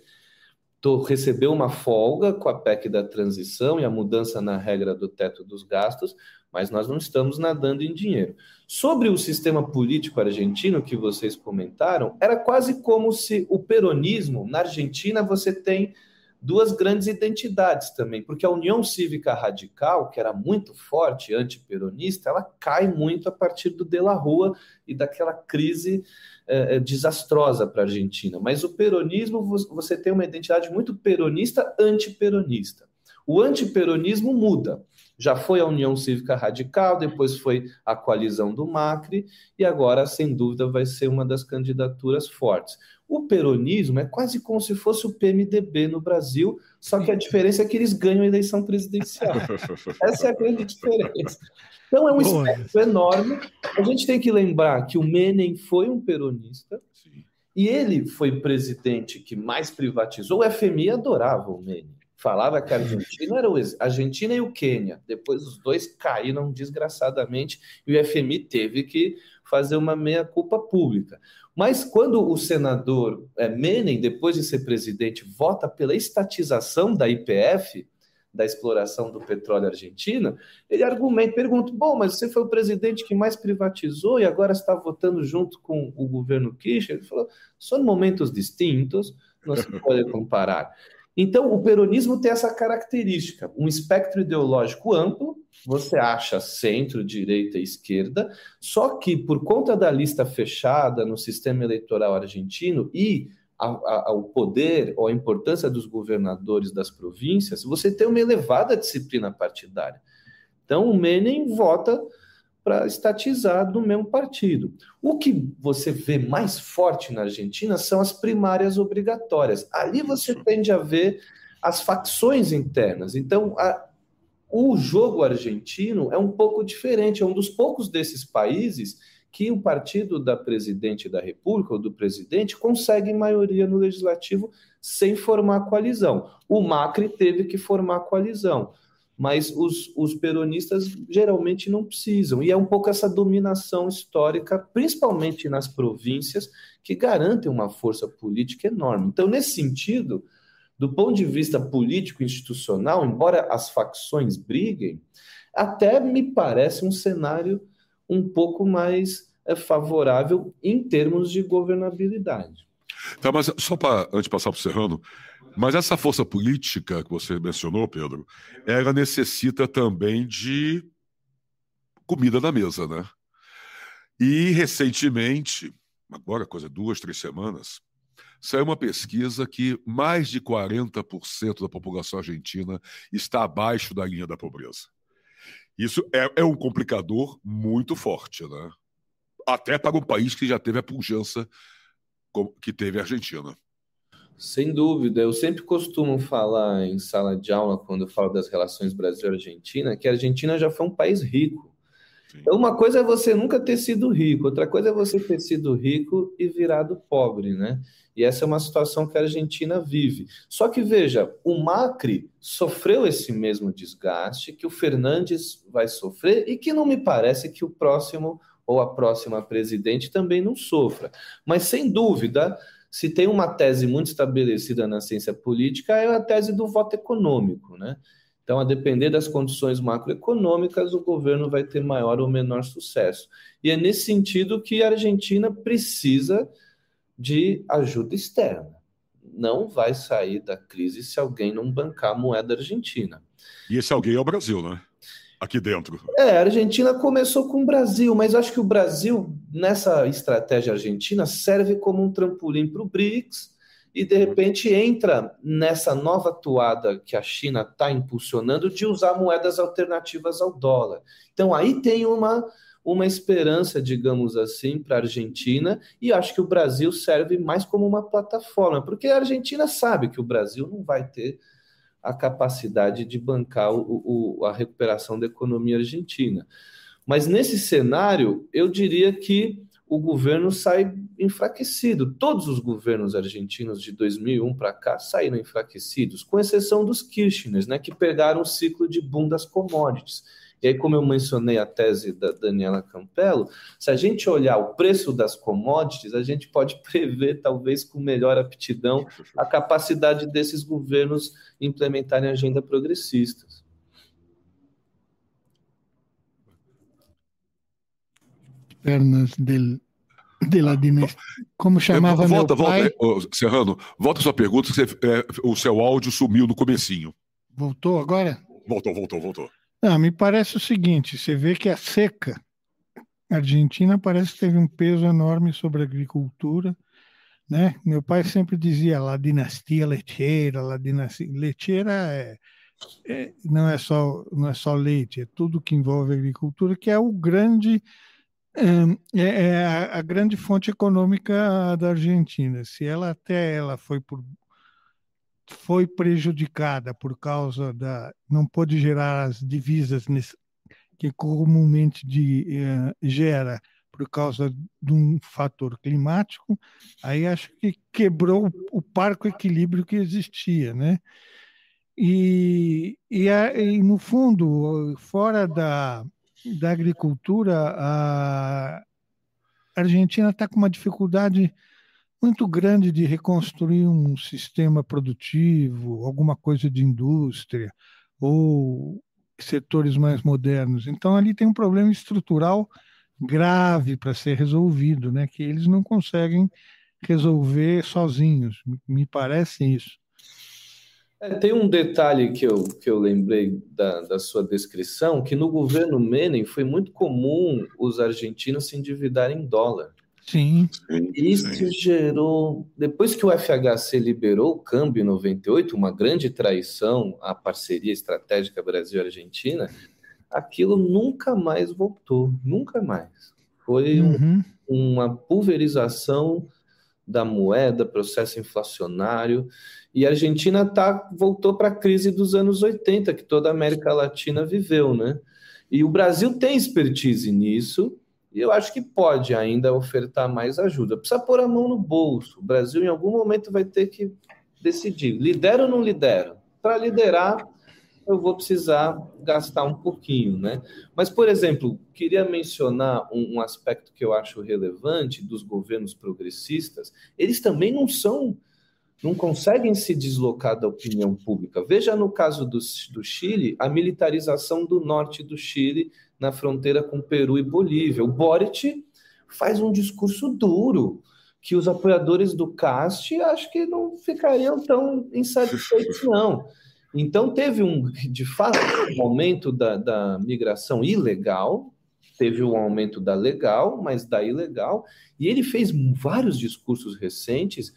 recebeu uma folga com a PEC da transição e a mudança na regra do teto dos gastos, mas nós não estamos nadando em dinheiro. Sobre o sistema político argentino que vocês comentaram, era quase como se o peronismo, na Argentina, você tem duas grandes identidades também, porque a União Cívica Radical, que era muito forte, antiperonista, ela cai muito a partir do De La Rua e daquela crise é, é, desastrosa para a Argentina. Mas o peronismo, você tem uma identidade muito peronista, antiperonista. O antiperonismo muda. Já foi a União Cívica Radical, depois foi a coalizão do Macri, e agora, sem dúvida, vai ser uma das candidaturas fortes. O peronismo é quase como se fosse o PMDB no Brasil, só que a diferença é que eles ganham a eleição presidencial. Essa é a grande diferença. Então é um espectro enorme. A gente tem que lembrar que o Menem foi um peronista Sim. e ele foi presidente que mais privatizou. O FMI adorava o Menem. Falava que a Argentina era o a Argentina e o Quênia. Depois os dois caíram desgraçadamente e o FMI teve que fazer uma meia-culpa pública. Mas quando o senador é, Menem, depois de ser presidente, vota pela estatização da IPF, da exploração do petróleo argentino, ele argumenta, pergunta: bom, mas você foi o presidente que mais privatizou e agora está votando junto com o governo Kirchner? Ele falou: são momentos distintos, não se pode comparar. Então, o peronismo tem essa característica, um espectro ideológico amplo, você acha centro, direita e esquerda, só que por conta da lista fechada no sistema eleitoral argentino e ao poder ou a importância dos governadores das províncias, você tem uma elevada disciplina partidária. Então, o Menem vota para estatizar do mesmo partido. O que você vê mais forte na Argentina são as primárias obrigatórias. Ali você tende a ver as facções internas. Então, a, O jogo argentino é um pouco diferente, é um dos poucos desses países que o partido da presidente da República ou do presidente consegue maioria no legislativo sem formar coalizão. O Macri teve que formar coalizão, mas os, os peronistas geralmente não precisam. E é um pouco essa dominação histórica, principalmente nas províncias, que garantem uma força política enorme. Então, nesse sentido, do ponto de vista político institucional, embora as facções briguem, até me parece um cenário um pouco mais é, favorável em termos de governabilidade. Tá, mas só para antes de passar para o Serrano, mas essa força política que você mencionou, Pedro, ela necessita também de comida na mesa, né? E recentemente, agora coisa duas, três semanas, saiu uma pesquisa que mais de 40% da população argentina está abaixo da linha da pobreza. Isso é, é um complicador muito forte, né? Até para um país que já teve a pujança que teve a Argentina. Sem dúvida, eu sempre costumo falar em sala de aula, quando eu falo das relações Brasil-Argentina, que a Argentina já foi um país rico. Então, uma coisa é você nunca ter sido rico, outra coisa é você ter sido rico e virado pobre, né? E essa é uma situação que a Argentina vive. Só que veja, o Macri sofreu esse mesmo desgaste que o Fernandes vai sofrer e que não me parece que o próximo ou a próxima presidente também não sofra. Mas sem dúvida, se tem uma tese muito estabelecida na ciência política, é a tese do voto econômico, né? Então, a depender das condições macroeconômicas, o governo vai ter maior ou menor sucesso. E é nesse sentido que a Argentina precisa de ajuda externa. Não vai sair da crise se alguém não bancar a moeda argentina. E esse alguém é o Brasil, né? Aqui dentro. É, a Argentina começou com o Brasil, mas acho que o Brasil, nessa estratégia argentina, serve como um trampolim para o BRICS e, de repente, entra nessa nova toada que a China está impulsionando de usar moedas alternativas ao dólar. Então, aí tem uma uma esperança, digamos assim, para a Argentina, e acho que o Brasil serve mais como uma plataforma, porque a Argentina sabe que o Brasil não vai ter a capacidade de bancar o, o, a recuperação da economia argentina. Mas nesse cenário, eu diria que o governo sai enfraquecido. Todos os governos argentinos de 2001 para cá saíram enfraquecidos, com exceção dos Kirchner, né, que pegaram o ciclo de boom das commodities. E aí, como eu mencionei a tese da Daniela Campello, se a gente olhar o preço das commodities, a gente pode prever, talvez com melhor aptidão, a capacidade desses governos implementarem agenda progressistas. Pernas del, de la dinastia. Como chamava volta, meu pai? Volta, Serrano, volta a sua pergunta, você, é, o seu áudio sumiu no comecinho. Voltou agora? Voltou, voltou, voltou. Ah, me parece o seguinte: você vê que a seca argentina parece que teve um peso enorme sobre a agricultura. Né? Meu pai sempre dizia la dinastia lecheira, la dinastia lecheira é, é, não é só não é só leite, é tudo que envolve agricultura, que é o grande é, é a, a, grande fonte econômica da Argentina. Se ela até ela foi por foi prejudicada por causa da. não pôde gerar as divisas que comumente de, eh, gera por causa de um fator climático, aí acho que quebrou o parco equilíbrio que existia, né? E, e, e no fundo, fora da, da agricultura, a Argentina está com uma dificuldade muito grande de reconstruir um sistema produtivo, alguma coisa de indústria ou setores mais modernos. Então ali tem um problema estrutural grave para ser resolvido, né? Que eles não conseguem resolver sozinhos. Me parece isso. É, tem um detalhe que eu, que eu lembrei da, da sua descrição, que no governo Menem foi muito comum os argentinos se endividarem em dólar. Sim. Isso sim. gerou, depois que o FHC liberou o câmbio em 98, uma grande traição à parceria estratégica Brasil-Argentina, aquilo nunca mais voltou, nunca mais. Foi uhum. um, uma pulverização da moeda, processo inflacionário. E a Argentina tá, voltou para a crise dos anos 80, que toda a América Latina viveu, né? E o Brasil tem expertise nisso, e eu acho que pode ainda ofertar mais ajuda. Precisa pôr a mão no bolso. O Brasil, em algum momento, vai ter que decidir: lidero ou não lidero? Para liderar, eu vou precisar gastar um pouquinho, né? Mas, por exemplo, queria mencionar um, um, aspecto que eu acho relevante dos governos progressistas. Eles também não são, não conseguem se deslocar da opinião pública. Veja no caso do, do Chile, a militarização do norte do Chile na fronteira com Peru e Bolívia. O Boric faz um discurso duro que os apoiadores do CAST acho que não ficariam tão insatisfeitos, não. Então, teve um, de fato, um aumento da, da migração ilegal, teve um aumento da legal, mas da ilegal, e ele fez vários discursos recentes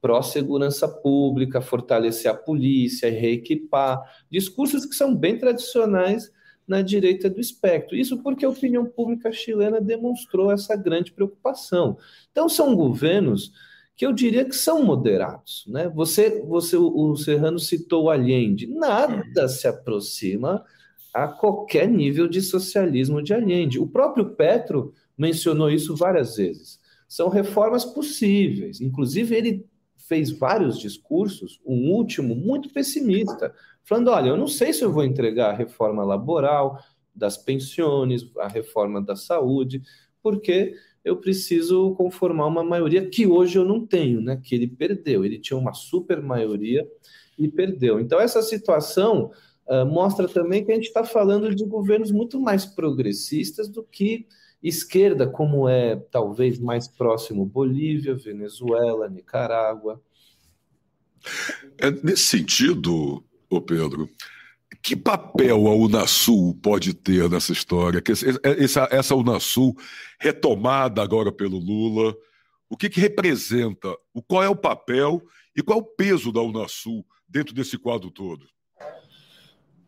pró-segurança pública, fortalecer a polícia, reequipar, discursos que são bem tradicionais na direita do espectro. Isso porque a opinião pública chilena demonstrou essa grande preocupação. Então, são governos que eu diria que são moderados. Né? Você, você, o Serrano citou o Allende. Nada se aproxima a qualquer nível de socialismo de Allende. O próprio Petro mencionou isso várias vezes. São reformas possíveis. Inclusive, ele fez vários discursos, um último muito pessimista, falando: olha, eu não sei se eu vou entregar a reforma laboral, das pensões, a reforma da saúde, porque eu preciso conformar uma maioria que hoje eu não tenho, né? Que ele perdeu. Ele tinha uma super maioria e perdeu. Então, essa situação uh, mostra também que a gente está falando de governos muito mais progressistas do que esquerda, como é talvez mais próximo Bolívia, Venezuela, Nicarágua. É, nesse sentido, ô Pedro, que papel a Unasul pode ter nessa história? Essa, essa Unasul retomada agora pelo Lula, o que, que representa? O, qual é o papel e qual é o peso da Unasul dentro desse quadro todo?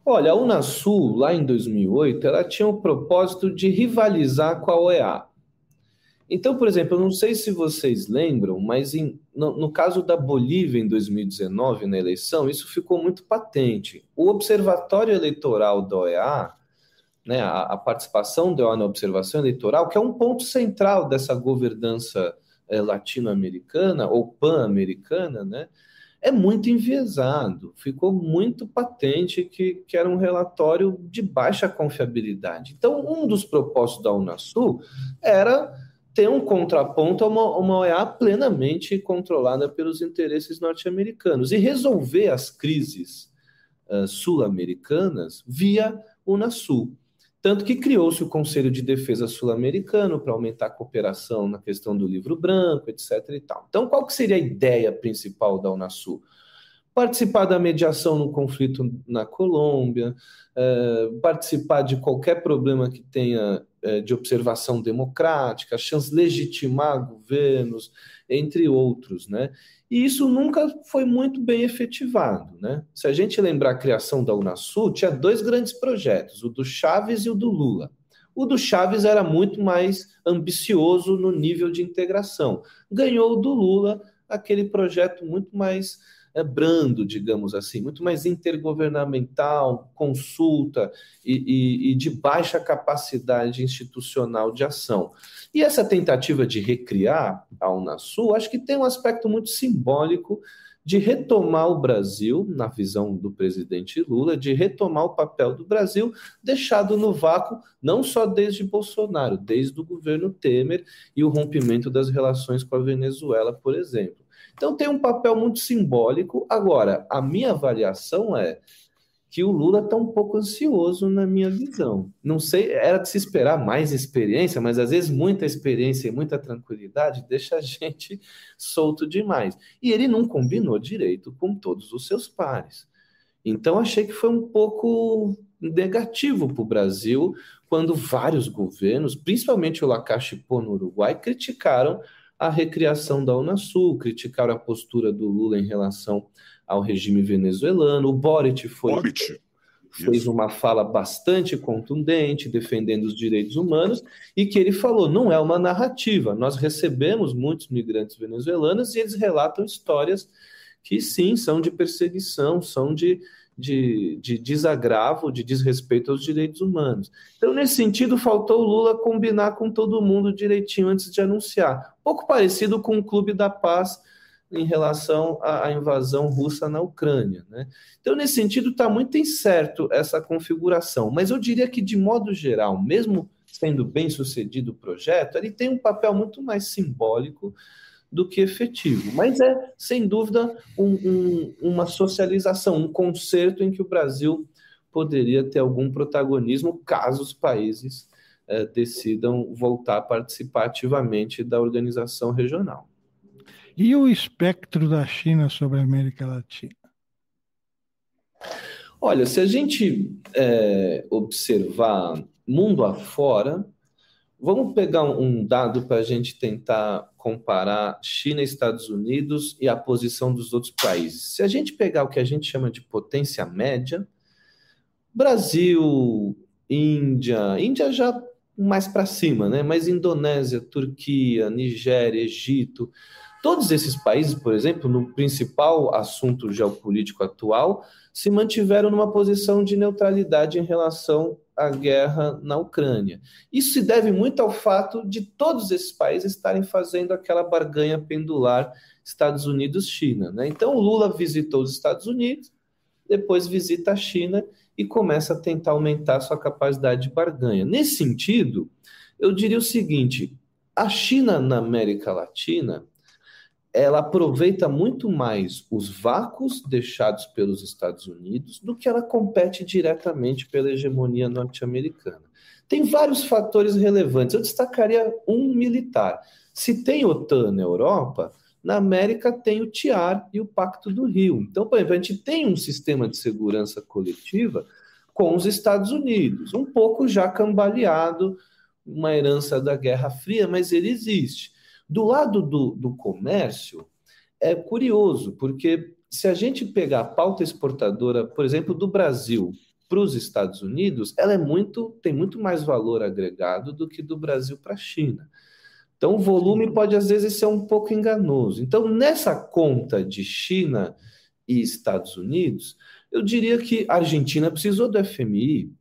Olha, a Unasul, lá em 2008, ela tinha o propósito de rivalizar com a OEA. Então, por exemplo, eu não sei se vocês lembram, mas em, no, no, caso da Bolívia em 2019, na eleição, isso ficou muito patente. O Observatório Eleitoral da OEA, né, a, a participação da OEA na observação eleitoral, que é um ponto central dessa governança é, latino-americana ou pan-americana, né, é muito enviesado. Ficou muito patente que, que era um relatório de baixa confiabilidade. Então, um dos propósitos da Unasul era ter um contraponto a uma, uma OEA plenamente controlada pelos interesses norte-americanos e resolver as crises uh, sul-americanas via Unasul. Tanto que criou-se o Conselho de Defesa Sul-Americano para aumentar a cooperação na questão do livro branco, etc. E tal. Então, qual que seria a ideia principal da Unasul? Participar da mediação no conflito na Colômbia, uh, participar de qualquer problema que tenha é, de observação democrática, chance de legitimar governos, entre outros, né? E isso nunca foi muito bem efetivado, né? Se a gente lembrar a criação da Unasul, tinha dois grandes projetos, o do Chaves e o do Lula. O do Chaves era muito mais ambicioso no nível de integração. Ganhou o do Lula, aquele projeto muito mais é, brando, digamos assim, muito mais intergovernamental, consulta e, e, e de baixa capacidade institucional de ação. E essa tentativa de recriar a Unasul, acho que tem um aspecto muito simbólico de retomar o Brasil, na visão do presidente Lula, de retomar o papel do Brasil deixado no vácuo, não só desde Bolsonaro, desde o governo Temer e o rompimento das relações com a Venezuela, por exemplo. Então tem um papel muito simbólico. Agora, a minha avaliação é que o Lula está um pouco ansioso na minha visão. Não sei, era de se esperar mais experiência, mas às vezes muita experiência e muita tranquilidade deixa a gente solto demais. E ele não combinou direito com todos os seus pares. Então achei que foi um pouco negativo para o Brasil quando vários governos, principalmente o Lacache no Uruguai, criticaram a recriação da Unasul, criticaram a postura do Lula em relação ao regime venezuelano. O Boric foi. Boric. fez uma fala bastante contundente, defendendo os direitos humanos, e que ele falou: não é uma narrativa. Nós recebemos muitos migrantes venezuelanos e eles relatam histórias que, sim, são de perseguição, são de, de, de desagravo, de desrespeito aos direitos humanos. Então, nesse sentido, faltou o Lula combinar com todo mundo direitinho antes de anunciar. Pouco parecido com o Clube da Paz em relação à, à invasão russa na Ucrânia. Né? Então, nesse sentido, está muito incerto essa configuração. Mas eu diria que, de modo geral, mesmo sendo bem sucedido o projeto, ele tem um papel muito mais simbólico do que efetivo. Mas é, sem dúvida, um, um, uma socialização, um concerto em que o Brasil poderia ter algum protagonismo caso os países eh, decidam voltar a participar ativamente da organização regional. E o espectro da China sobre a América Latina? Olha, se a gente é, observar mundo afora, vamos pegar um dado para a gente tentar comparar China e Estados Unidos e a posição dos outros países. Se a gente pegar o que a gente chama de potência média, Brasil, Índia, Índia já mais para cima, né? Mas Indonésia, Turquia, Nigéria, Egito, Todos esses países, por exemplo, no principal assunto geopolítico atual, se mantiveram numa posição de neutralidade em relação à guerra na Ucrânia. Isso se deve muito ao fato de todos esses países estarem fazendo aquela barganha pendular Estados Unidos-China. Né? Então, o Lula visitou os Estados Unidos, depois visita a China e começa a tentar aumentar sua capacidade de barganha. Nesse sentido, eu diria o seguinte: a China na América Latina ela aproveita muito mais os vácuos deixados pelos Estados Unidos do que ela compete diretamente pela hegemonia norte-americana. Tem vários fatores relevantes. Eu destacaria um militar. Se tem OTAN na Europa, na América tem o TIAR e o Pacto do Rio. Então, por exemplo, a gente tem um sistema de segurança coletiva com os Estados Unidos, um pouco já cambaleado, uma herança da Guerra Fria, mas ele existe. Do lado do, do comércio, é curioso, porque se a gente pegar a pauta exportadora, por exemplo, do Brasil para os Estados Unidos, ela é muito, tem muito mais valor agregado do que do Brasil para a China. Então, o volume pode às vezes ser um pouco enganoso. Então, nessa conta de China e Estados Unidos, eu diria que a Argentina precisou do FMI,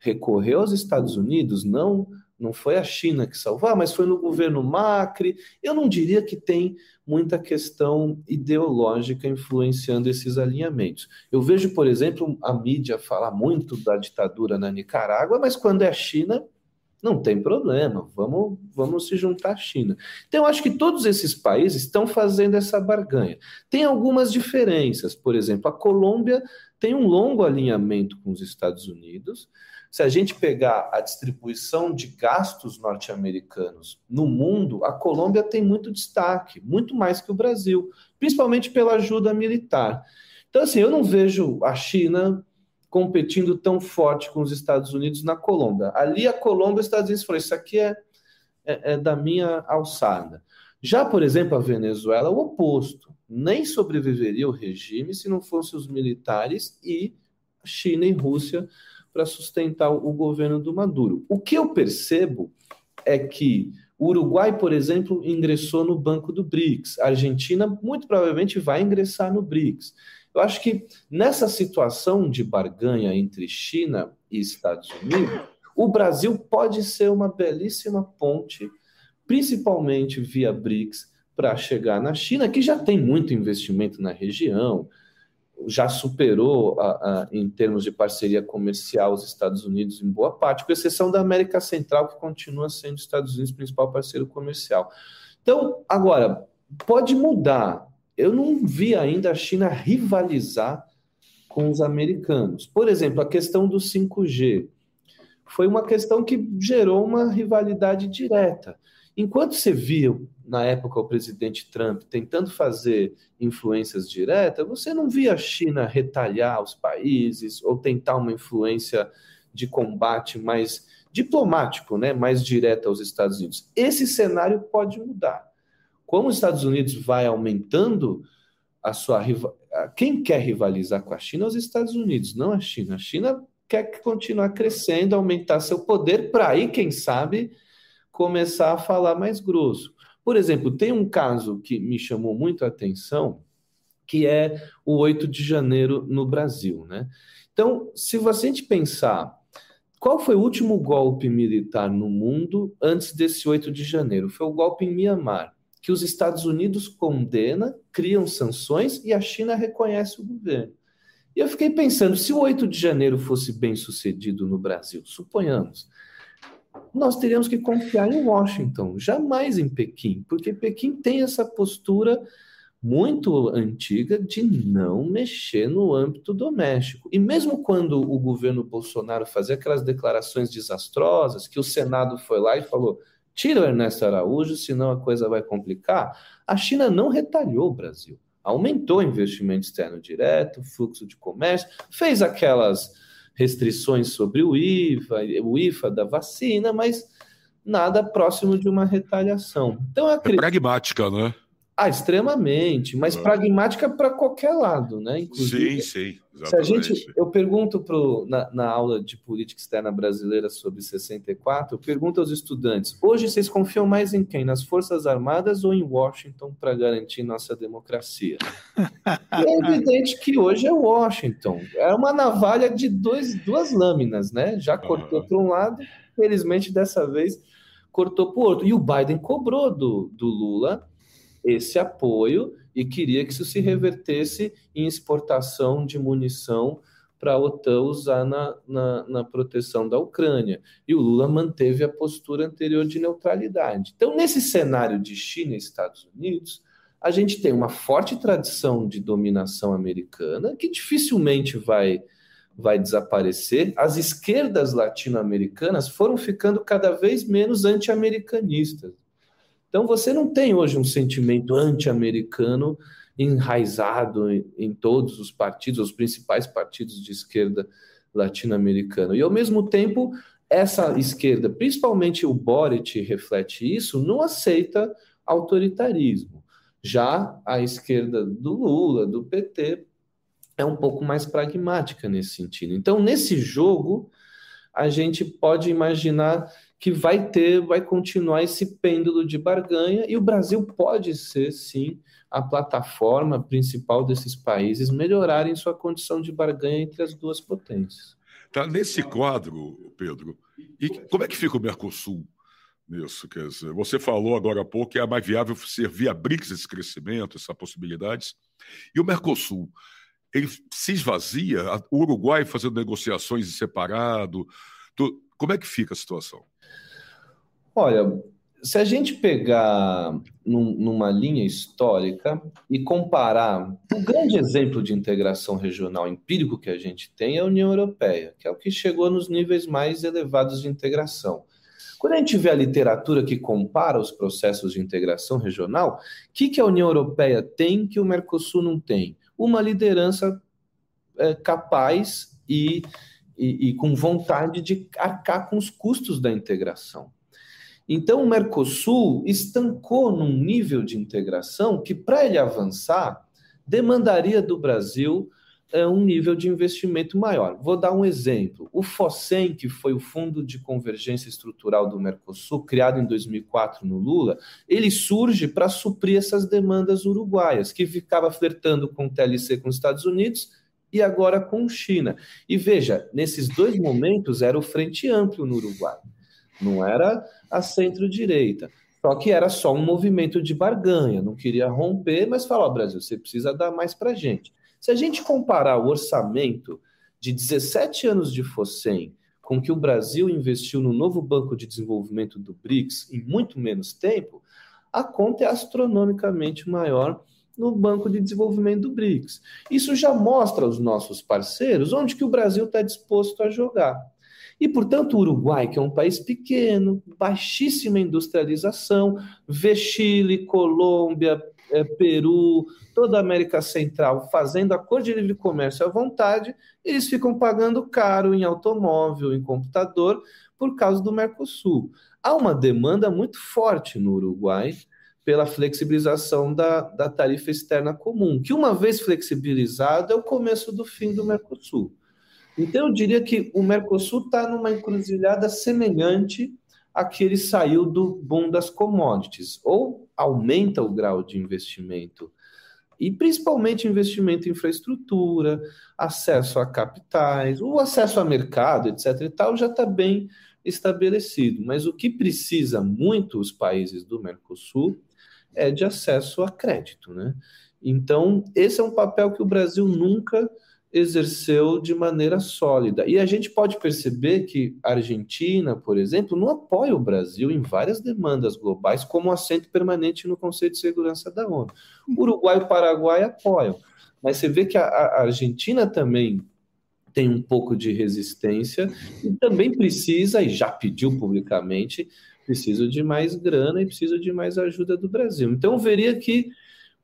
recorreu aos Estados Unidos, não não foi a China que salvou, ah, mas foi no governo Macri. Eu não diria que tem muita questão ideológica influenciando esses alinhamentos. Eu vejo, por exemplo, a mídia falar muito da ditadura na Nicarágua, mas quando é a China, não tem problema, vamos, vamos se juntar à China. Então, eu acho que todos esses países estão fazendo essa barganha. Tem algumas diferenças, por exemplo, a Colômbia tem um longo alinhamento com os Estados Unidos, se a gente pegar a distribuição de gastos norte-americanos no mundo, a Colômbia tem muito destaque, muito mais que o Brasil, principalmente pela ajuda militar. Então, assim, eu não vejo a China competindo tão forte com os Estados Unidos na Colômbia. Ali a Colômbia, os Estados Unidos falou: isso aqui é, é, é da minha alçada. Já, por exemplo, a Venezuela, o oposto. Nem sobreviveria o regime se não fossem os militares e China e Rússia para sustentar o governo do Maduro. O que eu percebo é que o Uruguai, por exemplo, ingressou no banco do BRICS. A Argentina muito provavelmente vai ingressar no BRICS. Eu acho que nessa situação de barganha entre China e Estados Unidos, o Brasil pode ser uma belíssima ponte, principalmente via BRICS, para chegar na China, que já tem muito investimento na região, já superou, a, a, em termos de parceria comercial, os Estados Unidos em boa parte, com exceção da América Central, que continua sendo os Estados Unidos principal parceiro comercial. Então, agora, pode mudar. Eu não vi ainda a China rivalizar com os americanos. Por exemplo, a questão do 5G foi uma questão que gerou uma rivalidade direta. Enquanto você via, na época, o presidente Trump tentando fazer influências diretas, você não via a China retalhar os países ou tentar uma influência de combate mais diplomático, né, mais direta aos Estados Unidos. Esse cenário pode mudar. Como os Estados Unidos vai aumentando a sua quem quer rivalizar com a China é os Estados Unidos, não a China. A China quer continuar crescendo, aumentar seu poder, para aí, quem sabe, começar a falar mais grosso. Por exemplo, tem um caso que me chamou muito a atenção, que é o 8 de janeiro no Brasil. Né? Então, se você pensar qual foi o último golpe militar no mundo antes desse 8 de janeiro? Foi o golpe em Mianmar, que os Estados Unidos condena, criam sanções e a China reconhece o governo. E eu fiquei pensando, se o 8 de janeiro fosse bem sucedido no Brasil, suponhamos, nós teríamos que confiar em Washington, jamais em Pequim, porque Pequim tem essa postura muito antiga de não mexer no âmbito doméstico. E mesmo quando o governo Bolsonaro fazia aquelas declarações desastrosas, que o Senado foi lá e falou: tira o Ernesto Araújo, senão a coisa vai complicar, a China não retalhou o Brasil aumentou o investimento externo direto, fluxo de comércio, fez aquelas restrições sobre o IVA, o IFA da vacina, mas nada próximo de uma retaliação. Então, acredito... É pragmática, né? Ah, extremamente, mas pragmática para qualquer lado, né? Inclusive, sim, sim. Exatamente. Se a gente, eu pergunto pro, na, na aula de política externa brasileira sobre 64, eu pergunto aos estudantes: hoje vocês confiam mais em quem? Nas Forças Armadas ou em Washington para garantir nossa democracia? é evidente que hoje é Washington. É uma navalha de dois, duas lâminas, né? Já cortou uhum. para um lado, felizmente dessa vez cortou para o outro. E o Biden cobrou do, do Lula esse apoio e queria que isso se revertesse em exportação de munição para a OTAN usar na, na, na, proteção da Ucrânia. E o Lula manteve a postura anterior de neutralidade. Então, nesse cenário de China e Estados Unidos, a gente tem uma forte tradição de dominação americana que dificilmente vai, vai desaparecer. As esquerdas latino-americanas foram ficando cada vez menos anti-americanistas. Então você não tem hoje um sentimento anti-americano enraizado em, em, todos os partidos, os principais partidos de esquerda latino-americana. E ao mesmo tempo, essa esquerda, principalmente o Boric reflete isso, não aceita autoritarismo. Já a esquerda do Lula, do PT, é um pouco mais pragmática nesse sentido. Então, nesse jogo, a gente pode imaginar que vai ter, vai continuar esse pêndulo de barganha e o Brasil pode ser, sim, a plataforma principal desses países melhorarem sua condição de barganha entre as duas potências. Tá nesse quadro, Pedro. E como é que fica o Mercosul nisso? Quer dizer, você falou agora há pouco que é mais viável ser via BRICS esse crescimento, essas possibilidades. E o Mercosul, ele se esvazia? O Uruguai fazendo negociações em separado? Como é que fica a situação? Olha, se a gente pegar num, numa linha histórica e comparar, o grande exemplo de integração regional empírico que a gente tem é a União Europeia, que é o que chegou nos níveis mais elevados de integração. Quando a gente vê a literatura que compara os processos de integração regional, o que, que a União Europeia tem que o Mercosul não tem? Uma liderança é, capaz e, e, e com vontade de arcar com os custos da integração. Então, o Mercosul estancou num nível de integração que, para ele avançar, demandaria do Brasil é, um nível de investimento maior. Vou dar um exemplo. O FOSEM, que foi o Fundo de Convergência Estrutural do Mercosul, criado em 2004 no Lula, ele surge para suprir essas demandas uruguaias, que ficava flertando com o TLC com os Estados Unidos e agora com China. E veja, nesses dois momentos era o Frente Amplo no Uruguai não era a centro-direita. Só que era só um movimento de barganha, não queria romper, mas falou: Brasil, você precisa dar mais para gente. Se a gente comparar o orçamento de 17 anos de FOSEM com que o Brasil investiu no novo Banco de Desenvolvimento do BRICS em muito menos tempo, a conta é astronomicamente maior no Banco de Desenvolvimento do BRICS. Isso já mostra aos nossos parceiros onde que o Brasil está disposto a jogar. E, portanto, o Uruguai, que é um país pequeno, baixíssima industrialização, vê Chile, Colômbia, é, Peru, toda a América Central fazendo acordo de livre comércio à vontade, eles ficam pagando caro em automóvel, em computador, por causa do Mercosul. Há uma demanda muito forte no Uruguai pela flexibilização da, da tarifa externa comum, que uma vez flexibilizada é o começo do fim do Mercosul. Então, eu diria que o Mercosul está numa encruzilhada semelhante a que ele saiu do boom das commodities. Ou aumenta o grau de investimento, e principalmente investimento em infraestrutura, acesso a capitais, o acesso a mercado, etc. e tal, já está bem estabelecido. Mas o que precisa muito os países do Mercosul é de acesso a crédito. Né? Então, esse é um papel que o Brasil nunca exerceu de maneira sólida. E a gente pode perceber que a Argentina, por exemplo, não apoia o Brasil em várias demandas globais como assento permanente no Conselho de Segurança da ONU. Uruguai e Paraguai apoiam, mas você vê que a, Argentina também tem um pouco de resistência e também precisa, e já pediu publicamente, precisa de mais grana e precisa de mais ajuda do Brasil. Então, veria que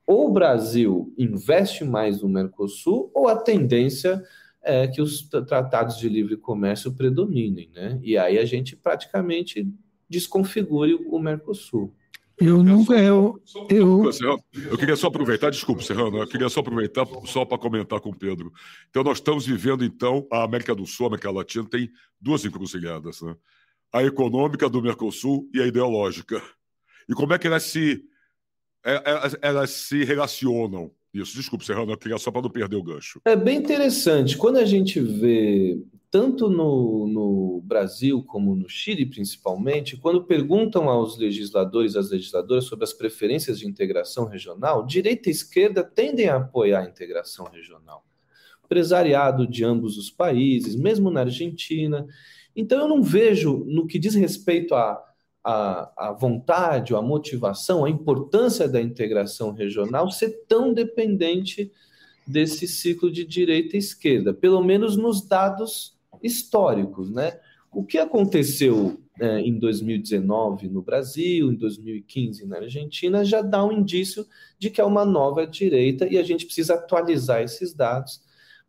ou o Brasil investe mais no Mercosul, ou a tendência é que os tratados de livre comércio predominem, né? E aí a gente praticamente desconfigure o Mercosul. Eu nunca. Eu, eu... eu queria só aproveitar, desculpa, Serrano, eu queria só aproveitar só para comentar com o Pedro. Então, nós estamos vivendo, então, a América do Sul, a América Latina tem duas encruzilhadas, né? A econômica do Mercosul e a ideológica. E como é que elas se elas, é, é, elas se relacionam. Isso, desculpe, Serrano, eu queria só para não perder o gancho. É bem interessante. Quando a gente vê, tanto no, no Brasil como no Chile, principalmente, quando perguntam aos legisladores às legisladoras sobre as preferências de integração regional, direita e esquerda tendem a apoiar a integração regional. Empresariado de ambos os países, mesmo na Argentina. Então, eu não vejo, no que diz respeito a a, a vontade, a motivação, a importância da integração regional ser tão dependente desse ciclo de direita e esquerda, pelo menos nos dados históricos, né? O que aconteceu é, em 2019 no Brasil, em 2015 na Argentina, já dá um indício de que é uma nova direita e a gente precisa atualizar esses dados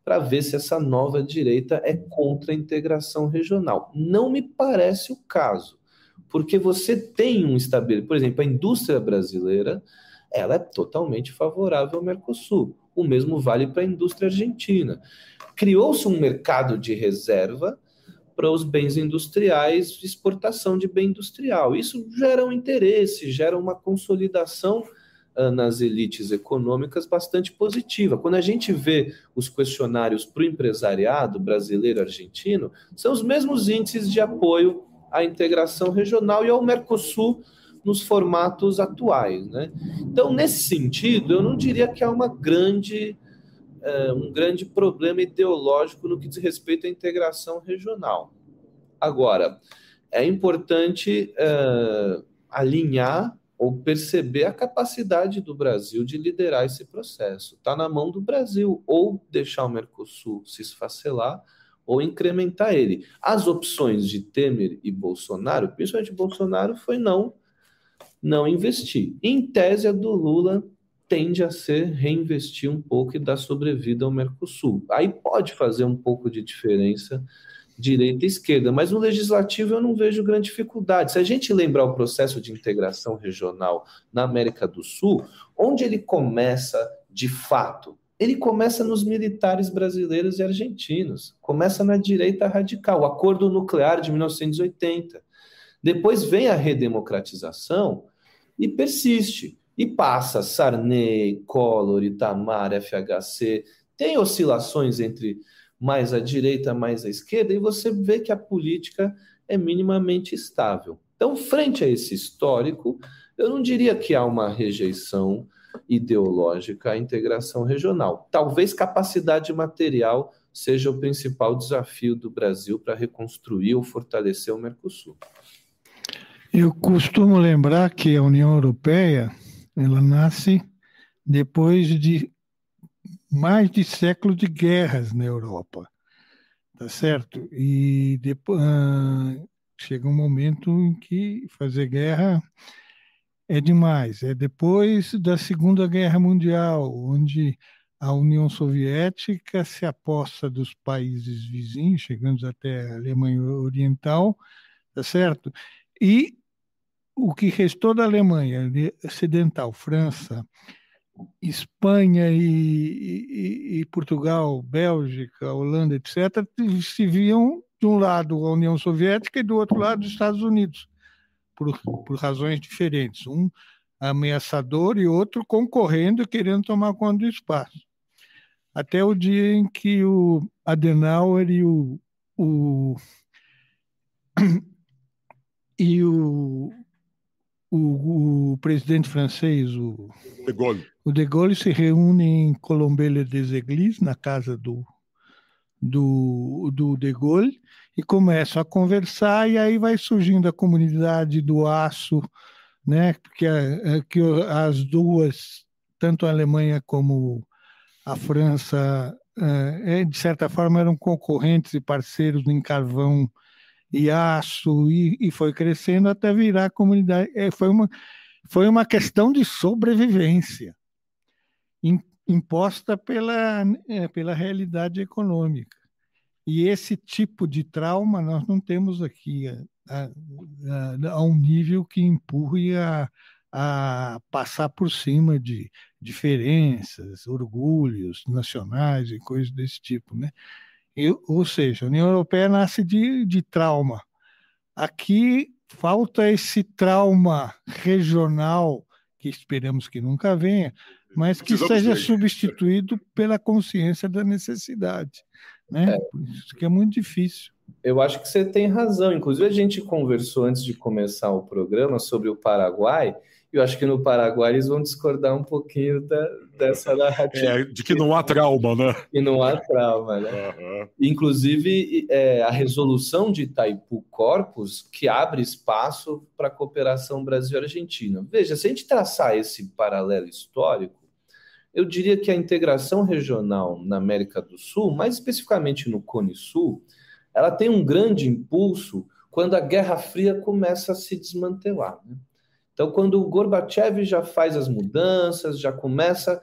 para ver se essa nova direita é contra a integração regional. Não me parece o caso porque você tem um estabelecimento, por exemplo, a indústria brasileira, ela é totalmente favorável ao Mercosul. O mesmo vale para a indústria argentina. Criou-se um mercado de reserva para os bens industriais, exportação de bem industrial. Isso gera um interesse, gera uma consolidação uh, nas elites econômicas bastante positiva. Quando a gente vê os questionários para o empresariado brasileiro argentino, são os mesmos índices de apoio à integração regional e ao Mercosul nos formatos atuais. Né? Então, nesse sentido, eu não diria que há uma grande, é, um grande problema ideológico no que diz respeito à integração regional. Agora, é importante é, alinhar ou perceber a capacidade do Brasil de liderar esse processo. Está na mão do Brasil, ou deixar o Mercosul se esfacelar, ou incrementar ele. As opções de Temer e Bolsonaro, principalmente Bolsonaro, foi não não investir. Em tese, a do Lula tende a ser reinvestir um pouco e dar sobrevida ao Mercosul. Aí pode fazer um pouco de diferença direita e esquerda, mas no legislativo eu não vejo grande dificuldade. Se a gente lembrar o processo de integração regional na América do Sul, onde ele começa de fato ele começa nos militares brasileiros e argentinos, começa na direita radical, o acordo nuclear de 1980. Depois vem a redemocratização e persiste. E passa Sarney, Collor, Itamar, FHC. Tem oscilações entre mais à direita, mais à esquerda, e você vê que a política é minimamente estável. Então, frente a esse histórico, eu não diria que há uma rejeição ideológica à integração regional. Talvez capacidade material seja o principal desafio do Brasil para reconstruir ou fortalecer o Mercosul. Eu costumo lembrar que a União Europeia ela nasce depois de mais de século de guerras na Europa, tá certo? E depois uh, chega um momento em que fazer guerra é demais. É depois da Segunda Guerra Mundial, onde a União Soviética se aposta dos países vizinhos, chegando até a Alemanha Oriental, tá certo? E o que restou da Alemanha Ocidental, França, Espanha e, e, e, Portugal, Bélgica, Holanda, etc., se viam de um lado a União Soviética e do outro lado os Estados Unidos, por, por razões diferentes. Um ameaçador e outro concorrendo, querendo tomar conta do espaço. Até o dia em que o Adenauer e o, o e o, o, o, presidente francês, o De Gaulle. o De Gaulle se reúne em Colombelle des Églises, na casa do, do, do De Gaulle, e começam a conversar, e aí vai surgindo a comunidade do aço, né? Porque que as duas, tanto a Alemanha como a França, é, de certa forma, eram concorrentes e parceiros em carvão e aço, e, e foi crescendo até virar comunidade. É, foi, uma, foi uma questão de sobrevivência imposta pela, é, pela realidade econômica. E esse tipo de trauma nós não temos aqui a, a, a um nível que empurre a, a passar por cima de diferenças, orgulhos nacionais e coisas desse tipo, né? Ou seja, a União Europeia nasce de, de trauma. Aqui falta esse trauma regional, que esperamos que nunca venha, mas que seja substituído pela consciência da necessidade. Né? É. Isso que é muito difícil. Eu acho que você tem razão. Inclusive, a gente conversou antes de começar o programa sobre o Paraguai, eu acho que no Paraguai eles vão discordar um pouquinho da, dessa narrativa. É, de que não há trauma, né? Que não há trauma, né? Uhum. Inclusive, é, a resolução de Itaipu Corpus, que abre espaço para a cooperação Brasil-Argentina. Veja, se a gente traçar esse paralelo histórico, eu diria que a integração regional na América do Sul, mais especificamente no Cone Sul, ela tem um grande impulso quando a Guerra Fria começa a se desmantelar. Né? Então, quando o Gorbachev já faz as mudanças, já começa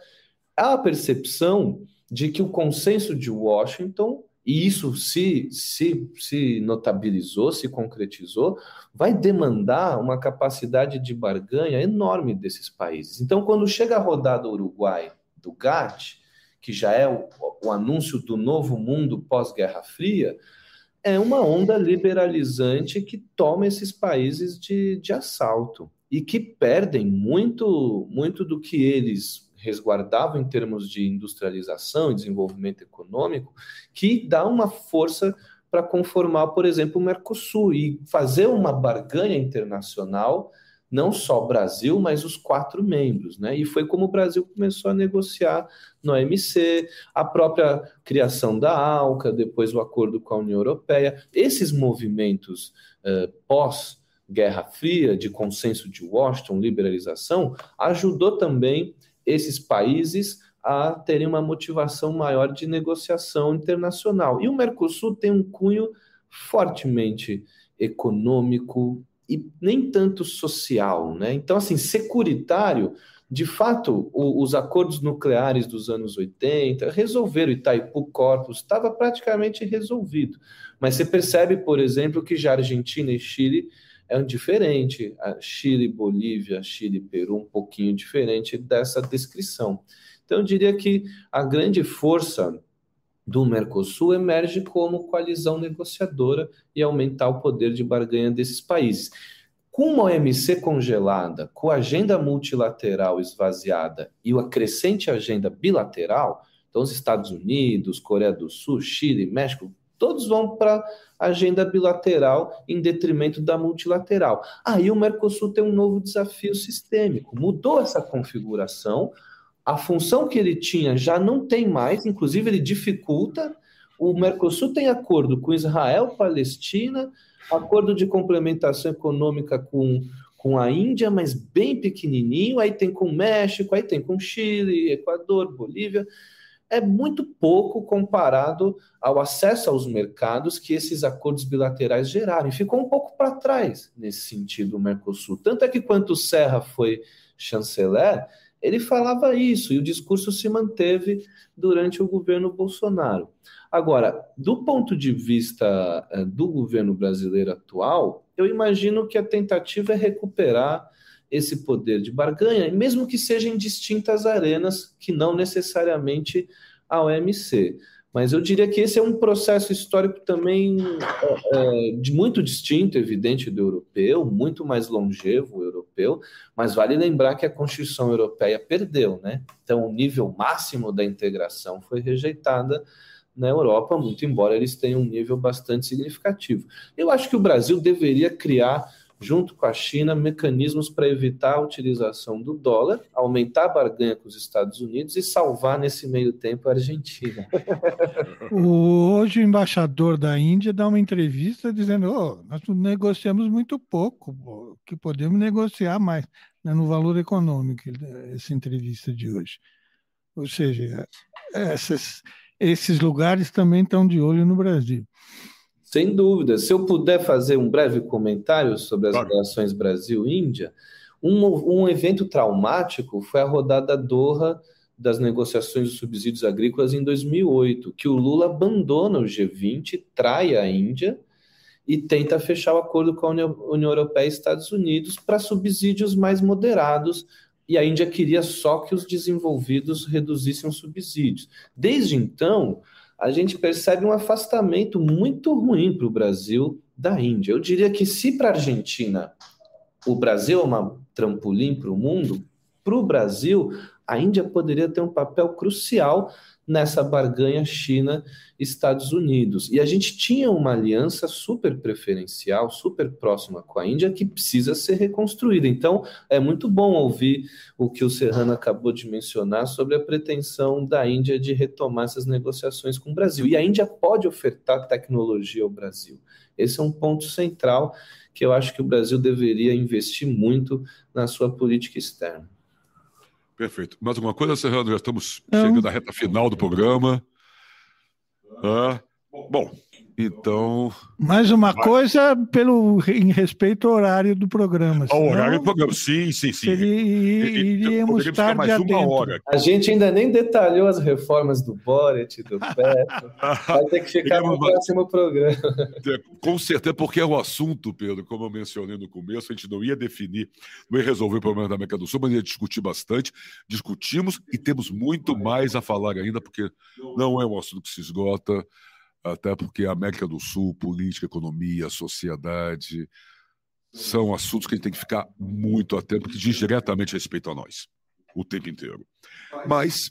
a percepção de que o consenso de Washington, e isso se, se, se notabilizou, se concretizou, vai demandar uma capacidade de barganha enorme desses países. Então, quando chega a rodada Uruguai do GATT, que já é o, o anúncio do novo mundo pós-Guerra Fria, é uma onda liberalizante que toma esses países de, de assalto e que perdem muito, muito do que eles resguardavam em termos de industrialização e desenvolvimento econômico, que dá uma força para conformar, por exemplo, o Mercosul e fazer uma barganha internacional, não só o Brasil, mas os quatro membros. Né? E foi como o Brasil começou a negociar no OMC, a própria criação da ALCA, depois o acordo com a União Europeia. Esses movimentos uh, pós- Guerra Fria, de consenso de Washington, liberalização, ajudou também esses países a terem uma motivação maior de negociação internacional. E o Mercosul tem um cunho fortemente econômico e nem tanto social, né? Então, assim, securitário, de fato, o, os acordos nucleares dos anos 80 resolveram Itaipu Corpus, estava praticamente resolvido. Mas você percebe, por exemplo, que já Argentina e Chile é diferente. A Chile, Bolívia, Chile, Peru, um pouquinho diferente dessa descrição. Então, eu diria que a grande força do Mercosul emerge como coalizão negociadora e aumentar o poder de barganha desses países. Com uma OMC congelada, com a agenda multilateral esvaziada e a crescente agenda bilateral, então os Estados Unidos, Coreia do Sul, Chile, México, todos vão para a agenda bilateral em detrimento da multilateral. Aí o Mercosul tem um novo desafio sistêmico. Mudou essa configuração, a função que ele tinha já não tem mais, inclusive ele dificulta. O Mercosul tem acordo com Israel, Palestina, acordo de complementação econômica com, com a Índia, mas bem pequenininho. Aí tem com México, aí tem com Chile, Equador, Bolívia é muito pouco comparado ao acesso aos mercados que esses acordos bilaterais geraram. E ficou um pouco para trás nesse sentido o Mercosul. Tanto é que quando Serra foi chanceler, ele falava isso e o discurso se manteve durante o governo Bolsonaro. Agora, do ponto de vista eh, do governo brasileiro atual, eu imagino que a tentativa é recuperar esse poder de barganha, mesmo que seja em distintas arenas, que não necessariamente a OMC. Mas eu diria que esse é um processo histórico também é, é, de muito distinto, evidente, do europeu, muito mais longevo o europeu, mas vale lembrar que a Constituição Europeia perdeu, né? Então, o nível máximo da integração foi rejeitada na Europa, muito embora eles tenham um nível bastante significativo. Eu acho que o Brasil deveria criar junto com a China, mecanismos para evitar a utilização do dólar, aumentar a barganha com os Estados Unidos e salvar nesse meio tempo a Argentina. Hoje o embaixador da Índia dá uma entrevista dizendo: oh, nós negociamos muito pouco, que podemos negociar mais né, no valor econômico, essa entrevista de hoje. Ou seja, essas, esses lugares também estão de olho no Brasil. Sem dúvida. Se eu puder fazer um breve comentário sobre as claro. relações Brasil-Índia, um, um evento traumático foi a rodada Doha das negociações de subsídios agrícolas em 2008, que o Lula abandona o G20, trai a Índia e tenta fechar o acordo com a União Europeia e Estados Unidos para subsídios mais moderados, e a Índia queria só que os desenvolvidos reduzissem os subsídios. Desde então, a gente percebe um afastamento muito ruim para o Brasil da Índia. Eu diria que se para a Argentina o Brasil é uma trampolim para o mundo, para o Brasil a Índia poderia ter um papel crucial nessa barganha China-Estados Unidos. E a gente tinha uma aliança super preferencial, super próxima com a Índia, que precisa ser reconstruída. Então, é muito bom ouvir o que o Serrano acabou de mencionar sobre a pretensão da Índia de retomar essas negociações com o Brasil. E a Índia pode ofertar tecnologia ao Brasil. Esse é um ponto central que eu acho que o Brasil deveria investir muito na sua política externa. Perfeito. Mais alguma coisa, Serrano? Já estamos Não. chegando à reta final do programa. Ah, bom, então. Mais uma vai. coisa pelo, em respeito ao horário do programa. Ao horário do programa, sim, sim, sim. iríamos estar mais uma hora. A gente ainda nem detalhou as reformas do Boret, do Petro. Vai ter que ficar no próximo programa. Com certeza, porque é o assunto, Pedro, como eu mencionei no começo, a gente não ia definir, não ia resolver o problema da América do Sul, mas ia discutir bastante. Discutimos e temos muito mais a falar ainda, porque não é um assunto que se esgota até porque a América do Sul, política, economia, sociedade, são assuntos que a gente tem que ficar muito atento, porque diz diretamente respeito a nós, o tempo inteiro. Mas,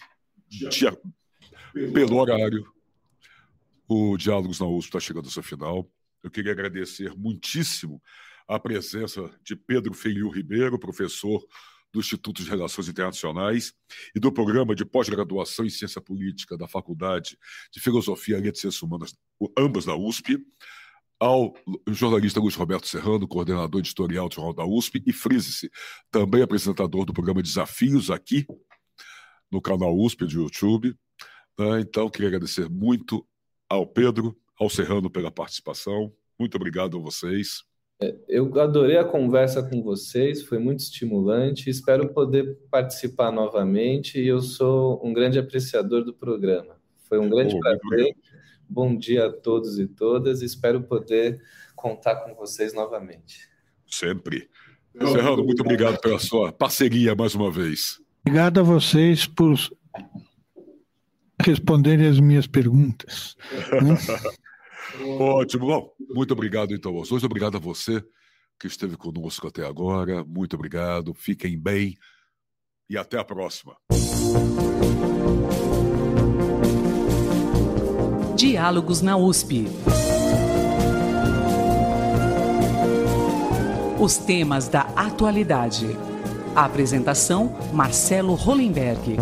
pelo horário, o Diálogos na USP está chegando ao seu final. Eu queria agradecer muitíssimo a presença de Pedro Feio Ribeiro, professor do Instituto de Relações Internacionais e do Programa de Pós-Graduação em Ciência Política da Faculdade de Filosofia e Letras Ciências Humanas, ambas da USP, ao jornalista Luiz Roberto Serrano, coordenador editorial do Jornal da USP, e frise-se, também apresentador do programa Desafios aqui no canal USP de YouTube. Né? Então, queria agradecer muito ao Pedro, ao Serrano pela participação. Muito obrigado a vocês. Eu adorei a conversa com vocês, foi muito estimulante. Espero poder participar novamente e eu sou um grande apreciador do programa. Foi um grande prazer. Bom dia a todos e todas. Espero poder contar com vocês novamente. Sempre. Serrano, muito obrigado pela sua parceria mais uma vez. Obrigado a vocês por responderem as minhas perguntas. Né? Ótimo. Bom, muito obrigado então aos dois. Obrigado a você que esteve conosco até agora. Muito obrigado. Fiquem bem e até a próxima. Diálogos na USP. Os temas da atualidade. A apresentação: Marcelo Hollenberg.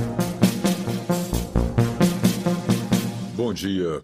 Bom dia.